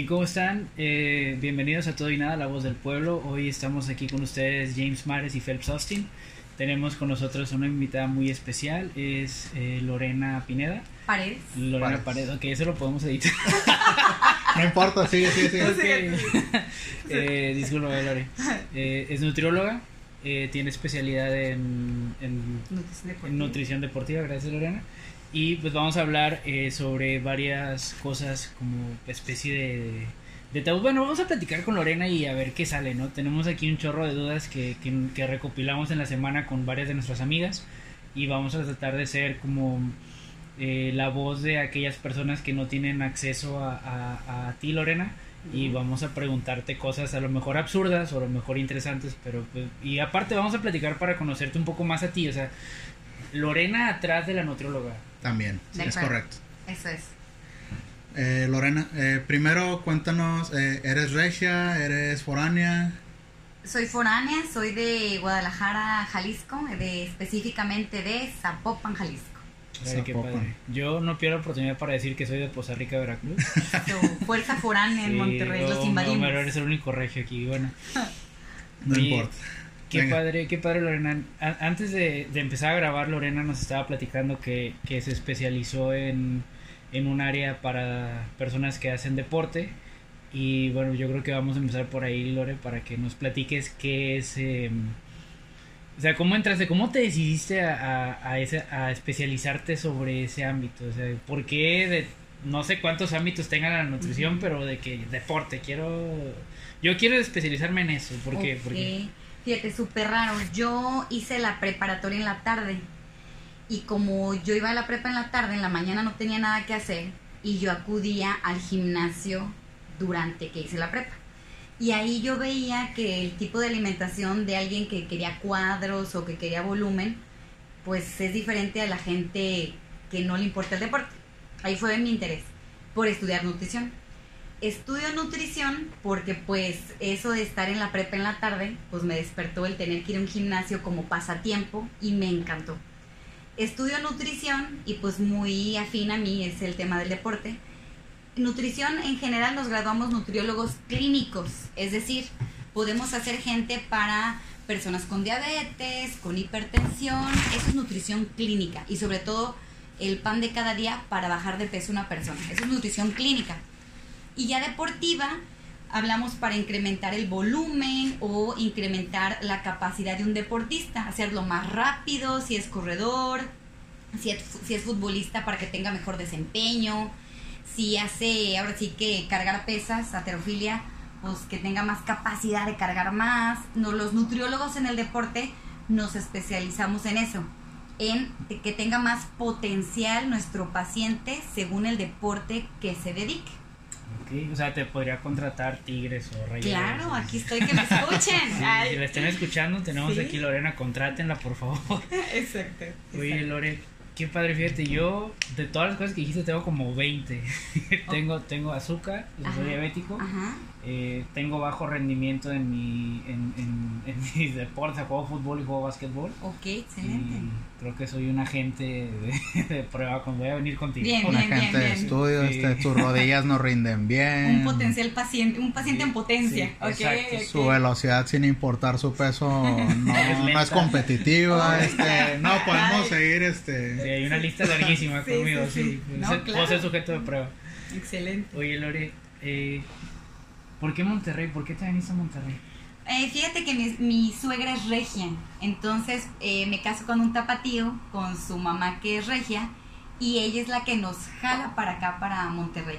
Bien, ¿cómo están? Eh, bienvenidos a Todo y Nada, La Voz del Pueblo. Hoy estamos aquí con ustedes James Mares y Phelps Austin. Tenemos con nosotros una invitada muy especial, es eh, Lorena Pineda. Paredes. Lorena Paredes, ok, eso lo podemos editar. no importa, sigue, sigue, sigue. Okay. eh, disculpa, Lore. Eh, es nutrióloga, eh, tiene especialidad en, en, Nutrición deportiva. en nutrición deportiva, gracias Lorena. Y pues vamos a hablar eh, sobre varias cosas como especie de, de tabú. Bueno, vamos a platicar con Lorena y a ver qué sale, ¿no? Tenemos aquí un chorro de dudas que, que, que recopilamos en la semana con varias de nuestras amigas y vamos a tratar de ser como eh, la voz de aquellas personas que no tienen acceso a, a, a ti, Lorena. Y vamos a preguntarte cosas a lo mejor absurdas o a lo mejor interesantes, pero pues, y aparte vamos a platicar para conocerte un poco más a ti, o sea, Lorena atrás de la nutrióloga. También, es correcto. Eso es. Eh, Lorena, eh, primero cuéntanos, eh, ¿eres regia? ¿Eres foránea? Soy foránea, soy de Guadalajara, Jalisco, de específicamente de Zapopan, Jalisco. Ay, qué padre. Yo no pierdo oportunidad para decir que soy de Poza Rica, Veracruz. So, fuerza foránea en Sí, Monterrey, los invadimos. No, pero eres el único regio aquí, bueno. No Oye, importa. Qué Venga. padre, qué padre Lorena. A- antes de, de empezar a grabar, Lorena nos estaba platicando que, que se especializó en, en un área para personas que hacen deporte. Y bueno, yo creo que vamos a empezar por ahí, Lore, para que nos platiques qué es... eh, o sea, ¿cómo entraste? ¿Cómo te decidiste a, a, a ese, a especializarte sobre ese ámbito? O sea, ¿por qué de, no sé cuántos ámbitos tenga la nutrición, pero de que deporte, quiero... Yo quiero especializarme en eso. ¿Por qué? Ok. Porque... Fíjate, súper raro. Yo hice la preparatoria en la tarde. Y como yo iba a la prepa en la tarde, en la mañana no tenía nada que hacer. Y yo acudía al gimnasio durante que hice la prepa. Y ahí yo veía que el tipo de alimentación de alguien que quería cuadros o que quería volumen, pues es diferente a la gente que no le importa el deporte. Ahí fue mi interés por estudiar nutrición. Estudio nutrición porque pues eso de estar en la prepa en la tarde, pues me despertó el tener que ir a un gimnasio como pasatiempo y me encantó. Estudio nutrición y pues muy afín a mí es el tema del deporte. Nutrición en general nos graduamos nutriólogos clínicos, es decir, podemos hacer gente para personas con diabetes, con hipertensión, eso es nutrición clínica y sobre todo el pan de cada día para bajar de peso una persona, eso es nutrición clínica. Y ya deportiva, hablamos para incrementar el volumen o incrementar la capacidad de un deportista, hacerlo más rápido, si es corredor, si es, futbolista para que tenga mejor desempeño, si hace, ahora sí que cargar pesas, aterofilia, pues que tenga más capacidad de cargar más. No, los nutriólogos en el deporte nos especializamos en eso, en que tenga más potencial nuestro paciente según el deporte que se dedique. O sea, te podría contratar Tigres o Rayos. Claro, aquí estoy que me escuchen. Sí, si la estén escuchando, tenemos Sí. aquí Lorena, contrátenla, por favor. Exacto. Oye, Lore, qué padre, fíjate, yo de todas las cosas que dijiste tengo como 20. tengo, tengo azúcar, soy diabético, Ajá. Eh, tengo bajo rendimiento en, mi, en, en, en mis deportes, juego fútbol y juego básquetbol. Ok, Y excelente. creo que soy un agente de, de prueba cuando voy a venir contigo. Bien, Un bien, agente bien, de bien. estudio, Sí. este, tus rodillas no rinden bien. Un potencial paciente, un paciente Sí, en potencia. sí, ok, exacto. Su velocidad sin importar su peso no, Es no es competitiva. Este, no podemos ay. seguir Sí, este. hay una lista larguísima Sí, conmigo, sí, sí. sí. Puedo No, claro. Sujeto de prueba. Excelente. Oye, Lore, eh, ¿por qué Monterrey? ¿Por qué te viniste a Monterrey? Eh, fíjate que mi, mi suegra es regia, entonces eh, me caso con un tapatío, con su mamá que es regia, y ella es la que nos jala para acá, para Monterrey.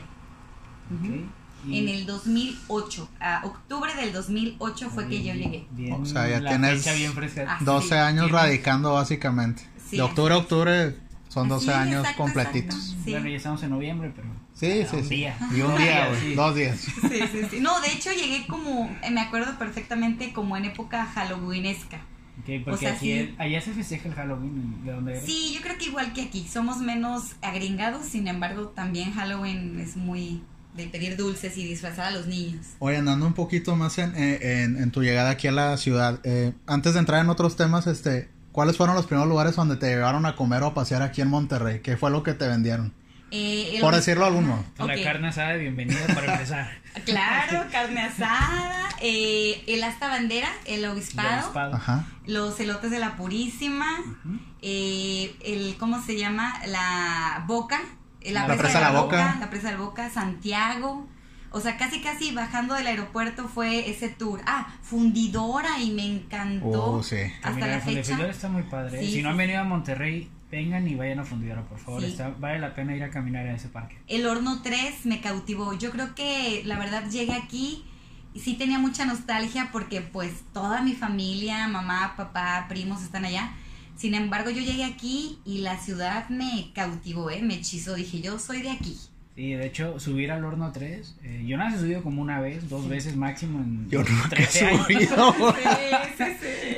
Ujú. Ok, y- En el 2008, a octubre del 2008 fue que yo llegué. Bien, O sea, ya tienes bien fresca. Ah, 12 sí, años tienes- radicando básicamente. Sí, de octubre a octubre son 12 Sí, años exacto, completitos. exacto. Sí. Bueno, ya estamos en noviembre, pero. Sí, sí, un sí. día. Y un día, güey. sí. Dos días. Sí, sí, sí. No, de hecho llegué como, eh, me acuerdo perfectamente como en época halloweenesca. Ok, porque O sea, aquí sí. allá se festeja el Halloween, ¿de dónde eres? Sí, yo creo que igual que aquí, somos menos agringados, sin embargo también Halloween es muy de pedir dulces y disfrazar a los niños. Oye, andando un poquito más en, en, en tu llegada aquí a la ciudad, eh, antes de entrar en otros temas, este, ¿cuáles fueron los primeros lugares donde te llevaron a comer o a pasear aquí en Monterrey? ¿Qué fue lo que te vendieron? Eh, el- Por decirlo alguno. La carne asada, bienvenida para empezar. Claro, carne asada, eh, el asta bandera, el obispado, Obispado. Ajá. los elotes de la purísima, eh, el, ¿cómo se llama? La boca, eh, la, La presa, presa de la La boca, Boca. la presa de la boca, Santiago. O sea, casi casi bajando del aeropuerto fue ese tour. Ah, fundidora y me encantó. Oh, sí. Hasta Caminar la Fundidora fecha. está muy padre. Sí, si no sí, han venido a Monterrey, vengan y vayan a Fundidora, por favor. Sí. Está, vale la pena ir a caminar a ese parque. El horno 3 me cautivó. Yo creo que la verdad llegué aquí y sí tenía mucha nostalgia porque pues toda mi familia, mamá, papá, primos están allá. Sin embargo, yo llegué aquí y la ciudad me cautivó, ¿eh? me hechizó. Dije, yo soy de aquí. Sí, de hecho, subir al horno 3, eh, yo no he subido como una vez, dos veces máximo en Yo nunca he 13 años. subido.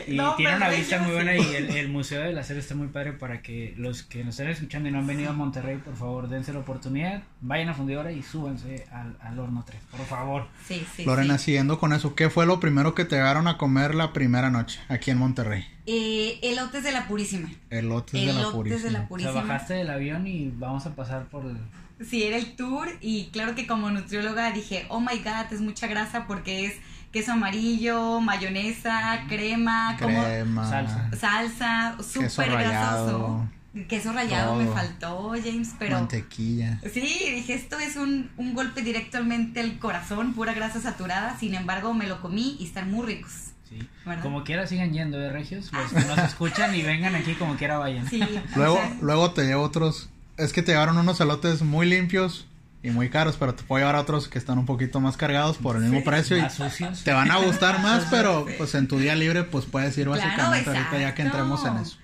Y tiene una vista muy buena y el, el Museo del Acero está muy padre para que los que nos estén escuchando y no han venido a Monterrey, por favor, dense la oportunidad, vayan a Fundidora y súbanse al, al horno 3, por favor. Sí, sí, Lorena, sí. siguiendo con eso, ¿qué fue lo primero que te llegaron a comer la primera noche aquí en Monterrey? Eh, elotes de la Purísima. Elotes de la Elotes Purísima. de la O sea, Purísima. bajaste del avión y vamos a pasar por el... Sí, era el tour y claro que como nutrióloga dije, oh my god, es mucha grasa porque es queso amarillo, mayonesa, crema, como Crema, Salsa. salsa, queso súper grasoso. Queso rallado me Todo. faltó, James, pero mantequilla. sí, dije, esto es un, un golpe directamente al corazón, pura grasa saturada, sin embargo me lo comí y están muy ricos. Sí. ¿Verdad? Como quiera sigan yendo, ¿eh, Regios? Los que nos escuchan y vengan aquí como quiera vayan. Sí, o Luego, sea, luego te llevo otros. Es que te llevaron unos elotes muy limpios y muy caros, pero te puedo llevar otros que están un poquito más cargados por el mismo precio y sucios. te van a gustar más, pero pues en tu día libre pues puedes ir claro, básicamente ahorita ya que entremos en eso.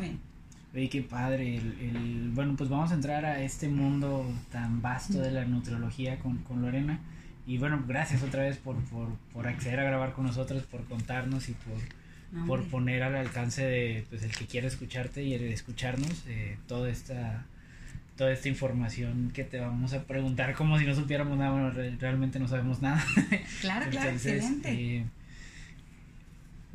Bien. Oye, qué padre. El, el- bueno, pues vamos a entrar a este mundo tan vasto de la nutriología con, con Lorena. Y bueno, gracias otra vez por, por, por acceder a grabar con nosotros, por contarnos y por, No, por poner al alcance de pues, el que quiere escucharte y el de escucharnos eh, toda esta toda esta información que te vamos a preguntar como si no supiéramos nada, bueno, re- realmente no sabemos nada. Claro, claro, Entonces, excelente. eh,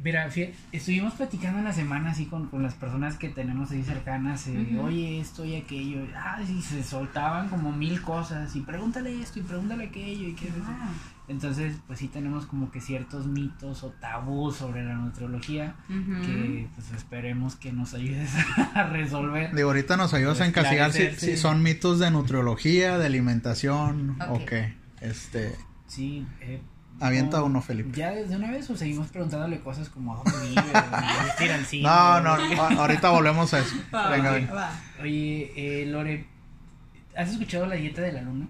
mira, estuvimos platicando en la semana así con, con las personas que tenemos ahí cercanas, eh, oye, esto y aquello, ah, sí, se soltaban como mil cosas, y pregúntale esto y pregúntale aquello, y qué. Ah, Entonces, pues sí tenemos como que ciertos mitos o tabús sobre la nutriología que pues esperemos que nos ayudes a resolver. Digo, ahorita nos ayudas a encasillar si, si son mitos de nutriología, de alimentación o qué. Este, Sí, eh, avienta no, uno, Felipe. Ya desde una vez o seguimos preguntándole cosas como a dónde vive, o ir al cine. No, no, ahorita volvemos a eso. Va, Venga, va, venga. va. Oye, eh, Lore, ¿has escuchado la dieta de la luna?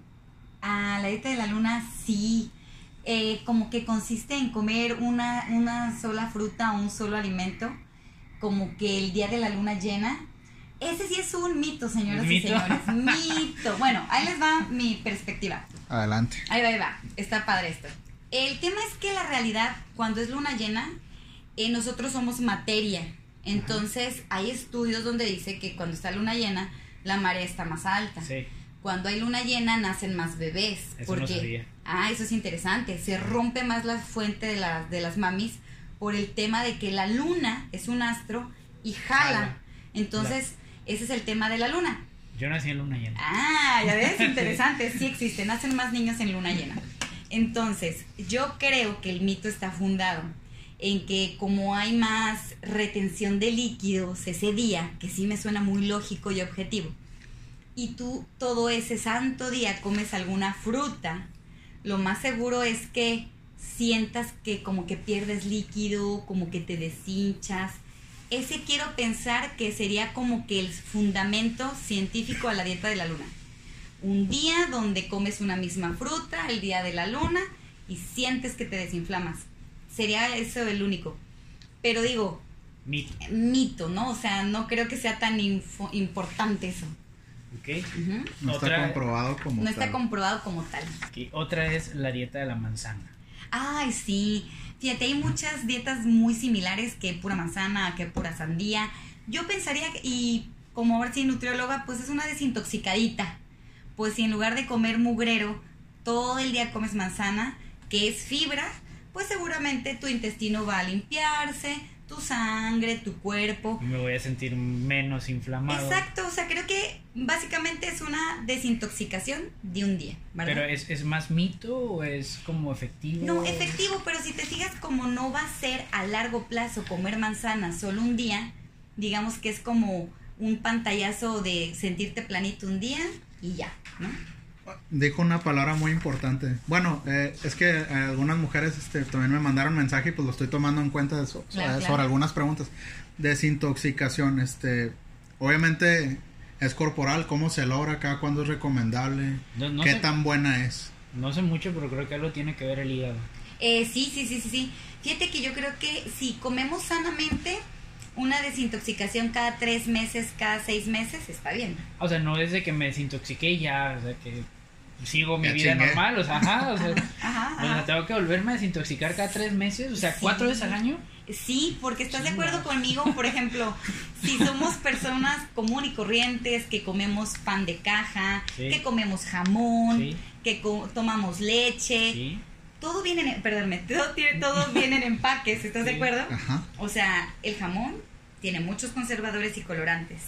Ah, la dieta de la luna sí. Eh, como que consiste en comer una, una sola fruta o un solo alimento. Como que el día de la luna llena. Ese sí es un mito, señoras ¿Es y mito? señores. Mito. Bueno, ahí les va mi perspectiva. Adelante. Ahí va, ahí va. Está padre esto. El tema es que la realidad, cuando es luna llena, eh, nosotros somos materia. Entonces, hay estudios donde dice que cuando está luna llena, la marea está más alta. Sí, Cuando hay luna llena nacen más bebés. Eso no porque, sabía. Ah, eso es interesante. Se rompe más la fuente de, las de las mamis por el tema de que la luna es un astro y jala. Jala. Entonces, ese es el tema de la luna. yo nací en luna llena. Ah, ya ves, interesante. Sí existe, nacen más niños en luna llena. Entonces, yo creo que el mito está fundado en que como hay más retención de líquidos ese día, que sí me suena muy lógico y objetivo, y tú todo ese santo día comes alguna fruta, lo más seguro es que sientas que como que pierdes líquido, como que te deshinchas. Ese quiero pensar que sería como que el fundamento científico a la dieta de la luna. Un día donde comes una misma fruta, el día de la luna, y sientes que te desinflamas. Sería eso el único. Pero digo, Mito, mito, ¿no? O sea, no creo que sea tan importante eso. ¿Ok? Ujú. No Otra- está comprobado como No está tal. comprobado como tal. Otra es la dieta de la manzana. Ay, sí. Fíjate, hay muchas dietas muy similares que pura manzana, que pura sandía. Yo pensaría, que- y como ahora sí nutrióloga, pues es una desintoxicadita. Pues si en lugar de comer mugrero, todo el día comes manzana, que es fibra, pues seguramente tu intestino va a limpiarse, tu sangre, tu cuerpo. Me voy a sentir menos inflamado. Exacto, o sea, creo que básicamente es una desintoxicación de un día, ¿verdad? Pero ¿es, ¿es más mito o es como efectivo? No, efectivo, pero si te fijas como no va a ser a largo plazo comer manzana solo un día, digamos que es como un pantallazo de sentirte planito un día y ya, ¿no? Dijo una palabra muy importante. Bueno, eh, es que eh, algunas mujeres este, también me mandaron mensaje y pues lo estoy tomando en cuenta de eso, Claro, sobre, claro. algunas preguntas. Desintoxicación, este, obviamente es corporal, ¿cómo se logra acá? ¿Cuándo es recomendable? No- no ¿Qué sé. tan buena es? No sé mucho, pero creo que algo tiene que ver el hígado. Eh, sí, sí, sí, sí, sí. Fíjate que yo creo que si comemos sanamente, una desintoxicación cada tres meses, cada seis meses, está bien. O sea, no desde que me desintoxiqué y ya, o sea, que sigo mi Ya vida chingué. normal, o sea, ajá, o sea, Ajá, o sea, ajá. tengo que volverme a desintoxicar cada tres meses, o sea, Sí. cuatro veces al año. Sí, porque estás de acuerdo conmigo, por ejemplo, si somos personas común y corrientes, que comemos pan de caja, Sí. que comemos jamón, Sí. que co- tomamos leche, Sí. todo viene en, perdónme, todo, tiene- todo viene en empaques, ¿estás de acuerdo? Ajá. O sea, el jamón tiene muchos conservadores y colorantes.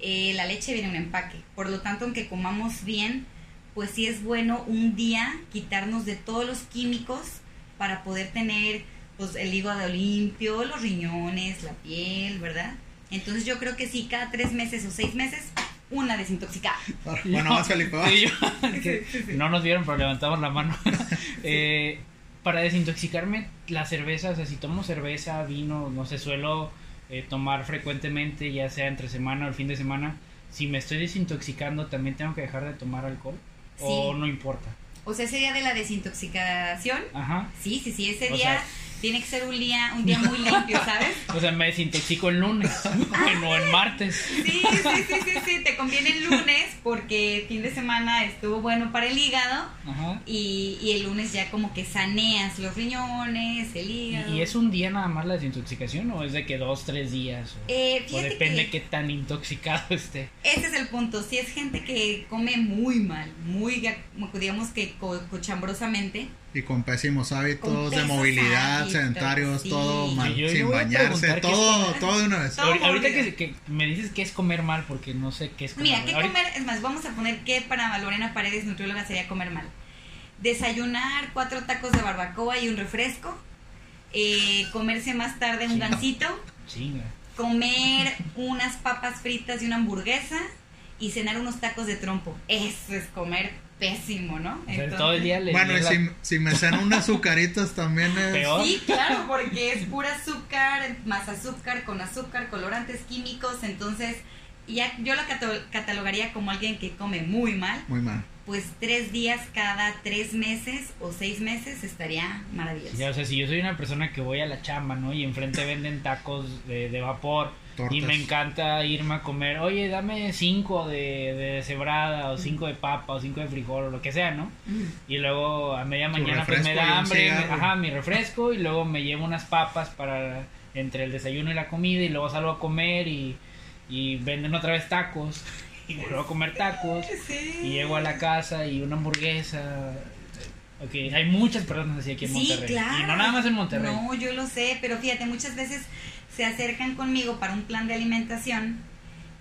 Eh, la leche viene en un empaque. Por lo tanto, aunque comamos bien, pues sí es bueno un día quitarnos de todos los químicos para poder tener pues el hígado limpio, los riñones, la piel, ¿verdad? Entonces yo creo que sí, cada tres meses o seis meses, una desintoxicada. Bueno, vas Felipe. No nos vieron, pero levantamos la mano. Eh, para desintoxicarme, la cerveza, o sea, si tomo cerveza, vino, no sé, suelo eh, tomar frecuentemente, ya sea entre semana o el fin de semana. Si me estoy desintoxicando, ¿también tengo que dejar de tomar alcohol? ¿O Sí. no importa? O sea, ese día de la desintoxicación, Ajá. sí, sí, sí, ese O día sea- tiene que ser un día, un día muy limpio, ¿sabes? O sea, me desintoxico el lunes o el martes. Sí, sí, sí, sí, sí, te conviene el lunes porque fin de semana estuvo bueno para el hígado Ajá. y, y el lunes ya como que saneas los riñones, el ¿Y, hígado. y es un día nada más la desintoxicación o es de que dos, tres días? O, Eh, o depende que qué tan intoxicado esté. ese es el punto. Si es gente que come muy mal, muy, digamos que co- cochambrosamente, Y con pésimos hábitos Con de movilidad, hábitos, sedentarios, sí. todo mal, Yo- yo sin bañarse, qué todo, todo de una vez. Ahorita que, que me dices que es comer mal porque no sé qué es comer Mira, mal. ¿qué Ahorita- comer? Es más, vamos a poner que para Lorena Paredes, nutrióloga, sería comer mal. Desayunar cuatro tacos de barbacoa y un refresco. eh, comerse más tarde un gansito. Chinga. Comer unas papas fritas y una hamburguesa. Y cenar unos tacos de trompo. Eso es comer pésimo, ¿no? O sea, Entonces- todo el día le Bueno, y si, si me cenan unas azucaritas también es... Peor. Sí, claro, porque es pura azúcar, más azúcar, con azúcar, colorantes químicos. Entonces, ya yo lo catalogaría como alguien que come muy mal. Muy mal. pues tres días cada tres meses o seis meses estaría maravilloso. Ya, o sea, si yo soy una persona que voy a la chamba, ¿no? Y enfrente venden tacos de, de vapor. Tortas. Y me encanta irme a comer, oye, dame cinco de, de cebrada, o cinco de papa, o cinco de frijol, o lo que sea, ¿no? Mm. Y luego a media mañana pues me da hambre, me- ajá, mi refresco, y luego me llevo unas papas para entre el desayuno y la comida, y luego salgo a comer y, y venden otra vez tacos, y vuelvo a comer tacos, Sí. y llego a la casa y una hamburguesa. Ok, hay muchas personas así aquí en Sí, Monterrey. claro. Y no nada más en Monterrey. No, yo lo sé, pero fíjate, muchas veces se acercan conmigo para un plan de alimentación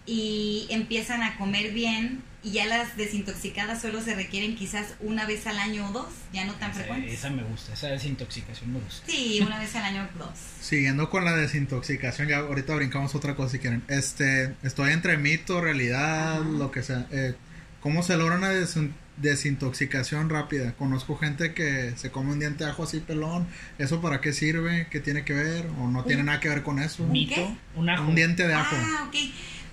y empiezan a comer bien y ya las desintoxicadas solo se requieren quizás una vez al año o dos, ya no tan Esa, frecuentes. esa me gusta, esa desintoxicación me gusta. Sí, una vez al año dos. Siguiendo con la desintoxicación, ya ahorita brincamos otra cosa si quieren. Este, estoy entre mito, realidad, Ajá. lo que sea. Eh, ¿Cómo se logra una desin- desintoxicación rápida? Conozco gente que se come un diente de ajo así pelón. ¿Eso para qué sirve? ¿Qué tiene que ver? ¿O no tiene nada que ver con eso? ¿Un qué? un ajo. Un diente de ajo. Ah, ok.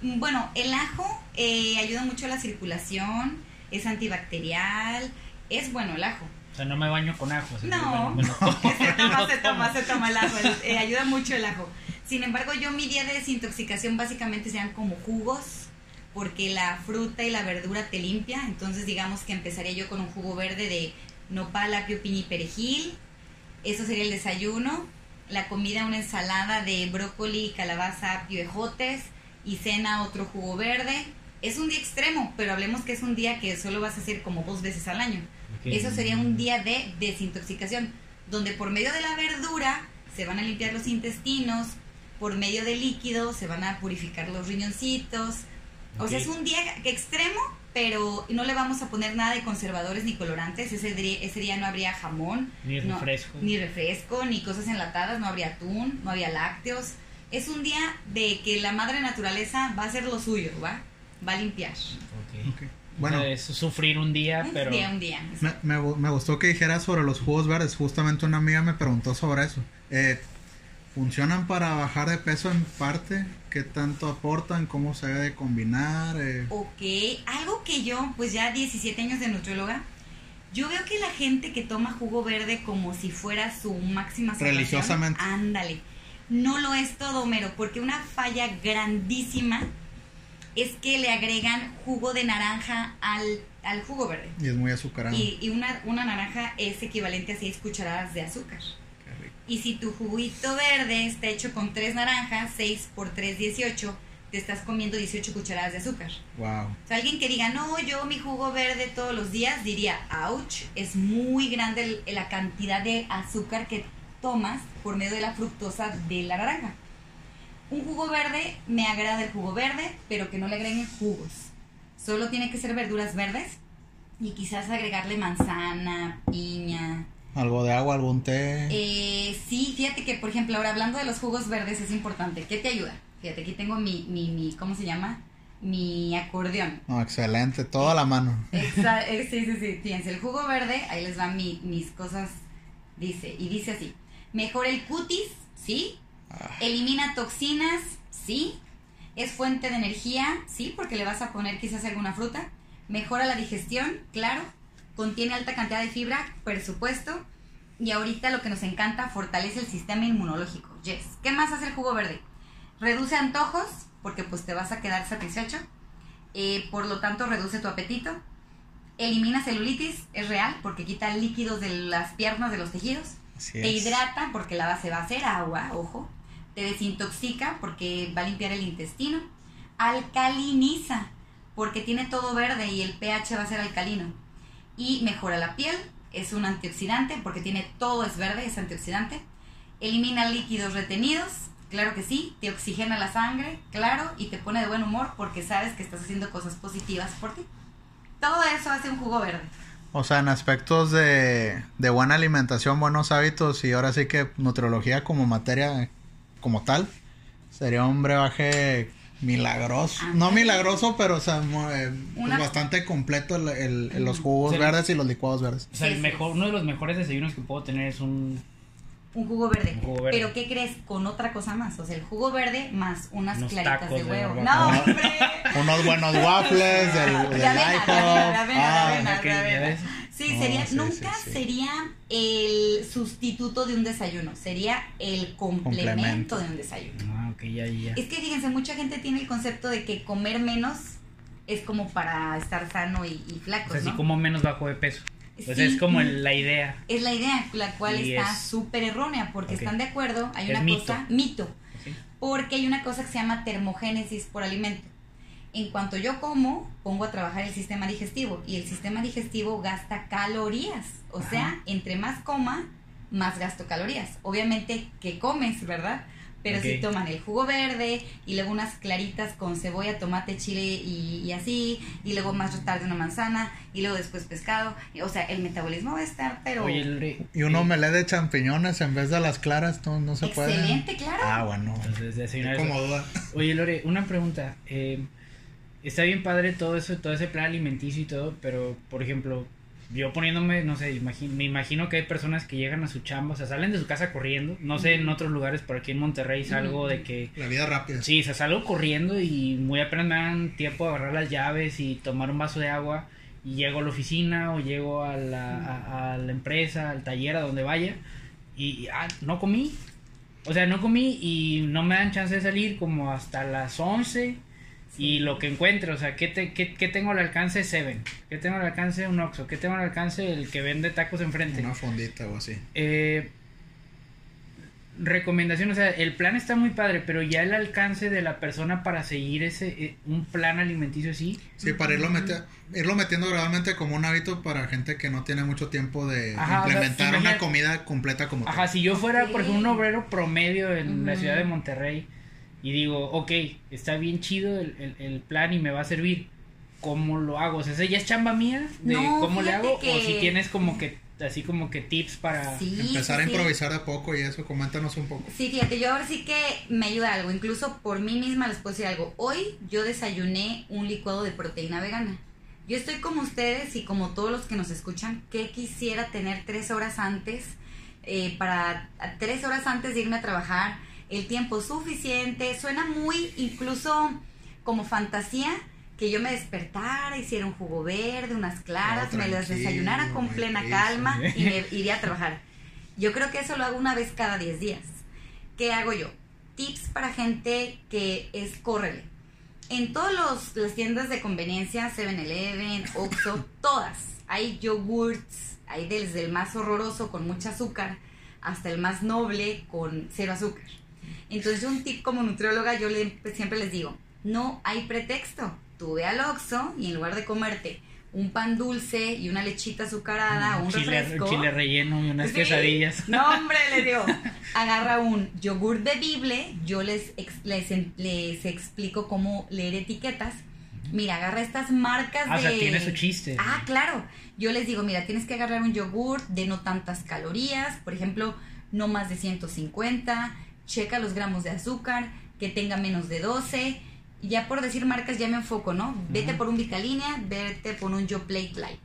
Mm, Bueno, el ajo eh, ayuda mucho a la circulación, es antibacterial, es bueno el ajo. O sea, no me baño con ajo. No, me lo- me lo tomo, se toma, se toma, se toma el ajo, eh, ayuda mucho el ajo. Sin embargo, yo mi día de desintoxicación básicamente sean como jugos, porque la fruta y la verdura te limpia, entonces digamos que empezaría yo con un jugo verde de nopal, apio, piña y perejil, eso sería el desayuno, la comida una ensalada de brócoli, calabaza, apio, ejotes, y cena otro jugo verde. Es un día extremo, pero hablemos que es un día que solo vas a hacer como dos veces al año. Eso sería un día de desintoxicación, donde por medio de la verdura se van a limpiar los intestinos, por medio de líquido se van a purificar los riñoncitos. O sea, es un día extremo, pero no le vamos a poner nada de conservadores ni colorantes. Ese día, ese día no habría jamón, Ni no- refresco. ni refresco, ni cosas enlatadas, no habría atún, no habría lácteos. Es un día de que la madre naturaleza va a hacer lo suyo, ¿va? Va a limpiar. Ok. Ok. Bueno, Es sufrir un día, Un pero... día, un día. me, me me gustó que dijeras sobre los jugos verdes. Justamente una amiga me preguntó sobre eso. Eh, ¿Funcionan para bajar de peso en parte? ¿Qué tanto aportan? ¿Cómo se debe de combinar? Eh, Ok, algo que yo, pues ya 17 años de nutrióloga, yo veo que la gente que toma jugo verde como si fuera su máxima Religiosamente. Ándale. No lo es todo, Homero, porque una falla grandísima es que le agregan jugo de naranja al, al jugo verde. y es muy azucarado. Y, y una, una naranja es equivalente a 6 cucharadas de azúcar. Y si tu juguito verde está hecho con 3 naranjas, 6 por 3, 18, te estás comiendo 18 cucharadas de azúcar. Wow. O sea, alguien que diga, no, yo mi jugo verde todos los días, diría, ouch, es muy grande el- la cantidad de azúcar que tomas por medio de la fructosa de la naranja. Un jugo verde, me agrada el jugo verde, pero que no le agreguen jugos. Solo tiene que ser verduras verdes y quizás agregarle manzana, piña. Algo de agua, algún té. Eh, sí, fíjate que, por ejemplo, ahora hablando de los jugos verdes es importante. ¿Qué te ayuda? Fíjate, aquí tengo mi, mi, mi ¿cómo se llama? Mi acordeón. No, excelente. Todo a la mano. Exa- eh, sí, sí, sí. Fíjense, el jugo verde, ahí les van mi- mis cosas. Dice, y dice así: mejora el cutis, sí. Ah. Elimina toxinas, sí. Es fuente de energía, sí, porque le vas a poner quizás alguna fruta. Mejora la digestión, claro. Contiene alta cantidad de fibra, por supuesto. Y ahorita lo que nos encanta, fortalece el sistema inmunológico. Yes. ¿Qué más hace el jugo verde? Reduce antojos, porque pues te vas a quedar satisfecho. Eh, por lo tanto, reduce tu apetito. Elimina celulitis, es real, porque quita líquidos de las piernas, de los tejidos. Así Te es. hidrata, porque la base va a ser agua, ojo. Te desintoxica, porque va a limpiar el intestino. Alcaliniza, porque tiene todo verde y el pH va a ser alcalino. Y mejora la piel, es un antioxidante, porque tiene todo es verde, es antioxidante. Elimina líquidos retenidos, claro que sí. Te oxigena la sangre, claro. Y te pone de buen humor, porque sabes que estás haciendo cosas positivas por ti. Todo eso hace un jugo verde. O sea, en aspectos de, de buena alimentación, buenos hábitos y ahora sí que nutriología como materia como tal, sería un brebaje milagroso. No milagroso, pero o sea, eh, pues Una- bastante completo el, el- el- los jugos verdes y los licuados verdes. O sea, el mejor, uno de los mejores desayunos que puedo tener es un... Un jugo verde. Un jugo verde. Pero ¿qué crees? Con otra cosa más. O sea, el jugo verde más unas Unos claritas tacos de huevo. No, hombre. Unos buenos waffles del, del De avena, IHOP. de avena, de avena, Sí, No, sería, sí, nunca sí, sí. sería el sustituto de un desayuno, sería el complemento, Complemento. de un desayuno. Ah, ok, ya, ya. Es que fíjense, mucha gente tiene el concepto de que comer menos es como para estar sano y, y O flaco, sea, ¿no? si como menos bajo de peso. Pues Sí. es como el- la idea. Es la idea, la cual Y está es- súper errónea, porque están de acuerdo, hay Es una mito. cosa, mito, porque hay una cosa que se llama termogénesis por alimento. En cuanto yo como, pongo a trabajar el sistema digestivo y el sistema digestivo gasta calorías. O Ajá. sea, entre más coma, más gasto calorías. Obviamente que comes, ¿verdad? Pero si toman el jugo verde y luego unas claritas con cebolla, tomate, chile y, y así, y luego más tarde una manzana y luego después pescado. O sea, el metabolismo va a estar, pero Oye, Lore, Y un eh, omelette de champiñones en vez de las claras, no, no se puede. excelente, claro. Ah, bueno. Entonces. Como duda. Oye, Lore, una pregunta. eh, está bien padre todo eso, todo ese plan alimenticio y todo, pero, por ejemplo, yo poniéndome, no sé, imagi- me imagino que hay personas que llegan a su chamba, o sea, salen de su casa corriendo. No sé, en otros lugares, pero aquí en Monterrey salgo de que... La vida rápida. Sí, o sea, salgo corriendo y muy apenas me dan tiempo de agarrar las llaves y tomar un vaso de agua y llego a la oficina o llego a la, a, a la empresa, al taller, a donde vaya y, y, ah, no comí. O sea, no comí y no me dan chance de salir como hasta las 11 y lo que encuentre, o sea, ¿qué, te, qué, qué tengo al alcance? Seven. ¿Qué tengo al alcance? Un Oxxo. ¿Qué tengo al alcance? El que vende tacos enfrente. Una fondita o así. Eh, recomendación, o sea, el plan está muy padre, pero ya el alcance de la persona para seguir ese eh, un plan alimenticio sí. Sí, para irlo, meti- irlo metiendo gradualmente como un hábito para gente que no tiene mucho tiempo de Ajá, o sea, implementar una comida completa como Ajá, tal. si yo fuera, por ejemplo, un obrero promedio en la ciudad de Monterrey y digo, ok, está bien chido el, el- el plan y me va a servir, ¿cómo lo hago? O sea, ¿esa ya es chamba mía de No, cómo le hago? O si tienes como que, así como que tips para... Sí, Empezar sí, a sí. improvisar de a poco y eso, coméntanos un poco. Sí, fíjate, yo ahora sí que me ayuda algo. Incluso por mí misma les puedo decir algo. Hoy yo desayuné un licuado de proteína vegana. Yo estoy como ustedes y como todos los que nos escuchan, que quisiera tener tres horas antes, eh, para tres horas antes de irme a trabajar, el tiempo suficiente. Suena muy incluso como fantasía que yo me despertara, hiciera un jugo verde, unas claras, No, me las desayunara con plena calma y me iría a trabajar. Yo creo que eso lo hago una vez cada 10 días. ¿Qué hago yo? Tips para gente que es córrele. En todas las tiendas de conveniencia, 7-Eleven, Oxxo, todas, hay yogurts, hay desde el más horroroso con mucho azúcar hasta el más noble con cero azúcar. Entonces un tip como nutrióloga yo le- siempre les digo, no hay pretexto. Tú ve al Oxxo y en lugar de comerte un pan dulce y una lechita azucarada un chile, refresco... chile relleno y unas Sí. quesadillas. No, hombre, les digo, agarra un yogur bebible, yo les, les, les explico cómo leer etiquetas. Mira, agarra estas marcas Ah, o de... sea, tiene su chiste. Ah, claro. Yo les digo, mira, tienes que agarrar un yogur de no tantas calorías, por ejemplo, no más de 150, checa los gramos de azúcar, que tenga menos de 12. Y ya por decir marcas ya me enfoco, ¿no? Vete por un Vitalínea, vete por un Yo Plate Light.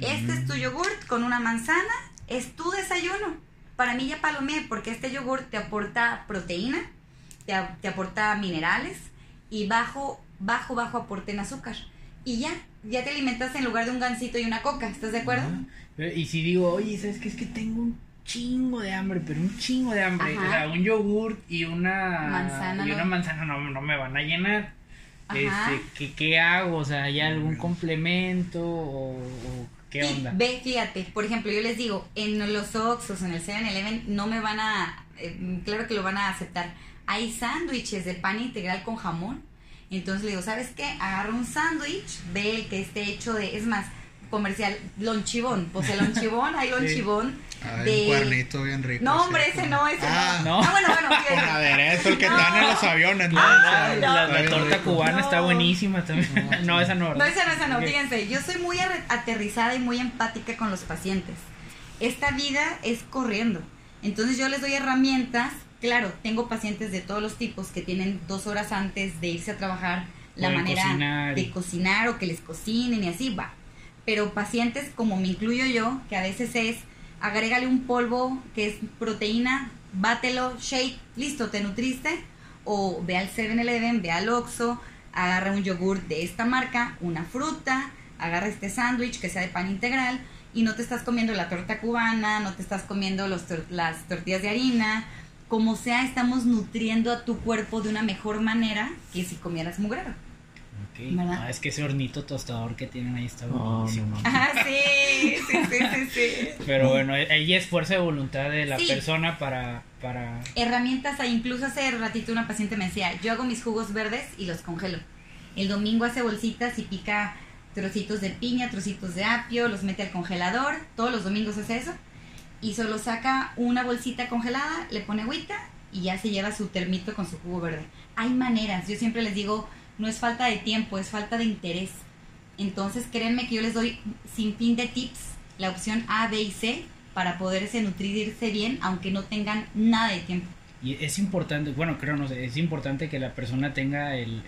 Este es tu yogur con una manzana, es tu desayuno. Para mí ya palomé, porque este yogur te aporta proteína, te, a- te aporta minerales y bajo, bajo, bajo aporte en azúcar. Y ya, ya te alimentas en lugar de un gansito y una coca, ¿estás de acuerdo? Y si digo, oye, ¿sabes qué? Es que tengo un chingo de hambre, pero un chingo de hambre. Ajá. O sea, un yogur y una Manzana, y ¿no? una manzana no, no me van a llenar. Ajá. Este, ¿qué, ¿Qué hago? O sea, ¿hay algún complemento o, o qué onda? Ve, fíjate, por ejemplo, yo les digo, en los Oxxos, en el 7-Eleven, no me van a, eh, claro que lo van a aceptar. Hay sándwiches de pan integral con jamón. Entonces le digo, ¿sabes qué? Agarra un sándwich, ve el que esté hecho de, es más, comercial, lonchibón. Pues el lonchibón, hay lonchibón Ay, de... un cuernito bien rico. No, hombre, ese no, ese Ah, no. no. Ah, bueno, bueno, Con aderezo, el que No. dan en los aviones, ¿no? Ah, no. La, torta rico. cubana está buenísima también. No, esa no. No, esa no, esa no. Ok. Fíjense, yo soy muy aterrizada y muy empática con los pacientes. Esta vida es corriendo. Entonces yo les doy herramientas. Claro, tengo pacientes de todos los tipos que tienen dos horas antes de irse a trabajar la manera cocinar de cocinar o que les cocinen y así va. Pero pacientes como me incluyo yo, que a veces es agrégale un polvo que es proteína, bátelo, shake, listo, te nutriste. O ve al 7-Eleven, ve al Oxxo, agarra un yogur de esta marca, una fruta, agarra este sándwich que sea de pan integral y no te estás comiendo la torta cubana, no te estás comiendo los las tortillas de harina. Como sea, estamos nutriendo a tu cuerpo de una mejor manera que si comieras mugrero. Ah, es que ese hornito tostador que tienen ahí está buenísimo. Ah, sí, sí, sí, sí, sí. Pero bueno, ahí es fuerza de voluntad de la Sí. persona para, para herramientas hay. Incluso hace ratito una paciente me decía, yo hago mis jugos verdes y los congelo. El domingo hace bolsitas y pica trocitos de piña, trocitos de apio, los mete al congelador. Todos los domingos hace eso. Y solo saca una bolsita congelada, le pone agüita y ya se lleva su termito con su jugo verde. Hay maneras. Yo siempre les digo, no es falta de tiempo, es falta de interés. Entonces créanme que yo les doy sin fin de tips, la opción A, B y C, para poderse nutrirse bien, aunque no tengan nada de tiempo. Y es importante, bueno, creo, no sé, es importante que la persona tenga el,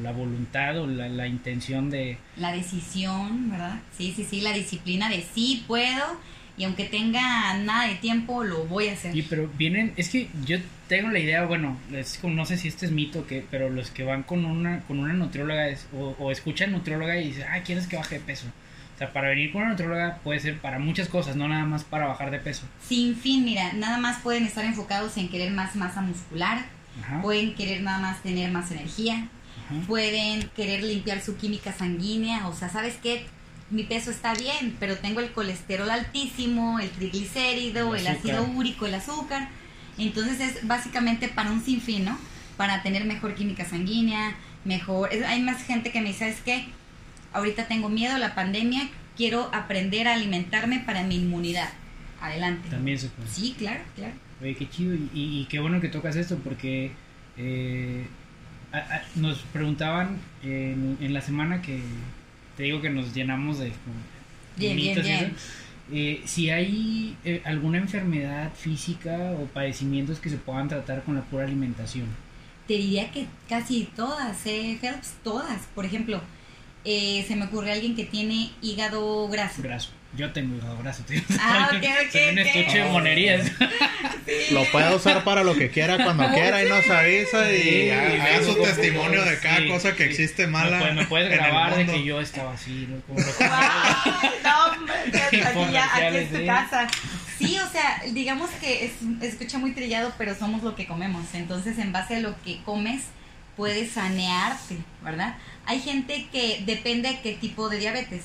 la voluntad o la, la intención de... La decisión, ¿verdad? Sí, sí, sí, la disciplina de sí puedo y aunque tenga nada de tiempo, lo voy a hacer. Y pero vienen, es que yo tengo la idea, bueno, es como, no sé si este es mito o qué, pero los que van con una, con una nutrióloga es- o, o escuchan nutrióloga y dicen, ah, ¿quieres que baje de peso? O sea, para venir con una nutrióloga puede ser para muchas cosas, no nada más para bajar de peso. Sin fin, mira, nada más pueden estar enfocados en querer más masa muscular, Ajá. pueden querer nada más tener más energía, ajá. pueden querer limpiar su química sanguínea, o sea, ¿sabes qué? Mi peso está bien, pero tengo el colesterol altísimo, el triglicérido, El ácido úrico, el azúcar. Entonces es básicamente para un sinfín, ¿no? Para tener mejor química sanguínea, mejor... es- hay más gente que me dice, ¿sabes qué? Ahorita tengo miedo a la pandemia, quiero aprender a alimentarme para mi inmunidad. Adelante. También se puede. Sí, claro, claro. Oye, qué chido. Y, qué bueno que tocas esto porque eh, a- a- nos preguntaban en, en la semana que te digo que nos llenamos de como, Bien, bien. Eh, si hay eh, alguna enfermedad física o padecimientos que se puedan tratar con la pura alimentación. Te diría que casi todas, ¿eh, Phelps? Todas. Por ejemplo, eh, se me ocurre alguien que tiene hígado graso. Graso. Yo tengo graso, tío. Ah, ok, ok, un estuche de monerías. Lo puede usar para lo que quiera, cuando quiera y nos avisa y Sí, haga su testimonio de cada sí, cosa que sí. existe Me mala. puedes- Me puedes en el grabar de mundo. que yo estaba así, ¿no? Como lo- ¡Ay, no, ya, aquí es tu ¿eh? casa. Sí, o sea, digamos que es, escucha muy trillado, pero somos lo que comemos. Entonces, en base a lo que comes, puedes sanearte, ¿verdad? Hay gente que depende de qué tipo de diabetes.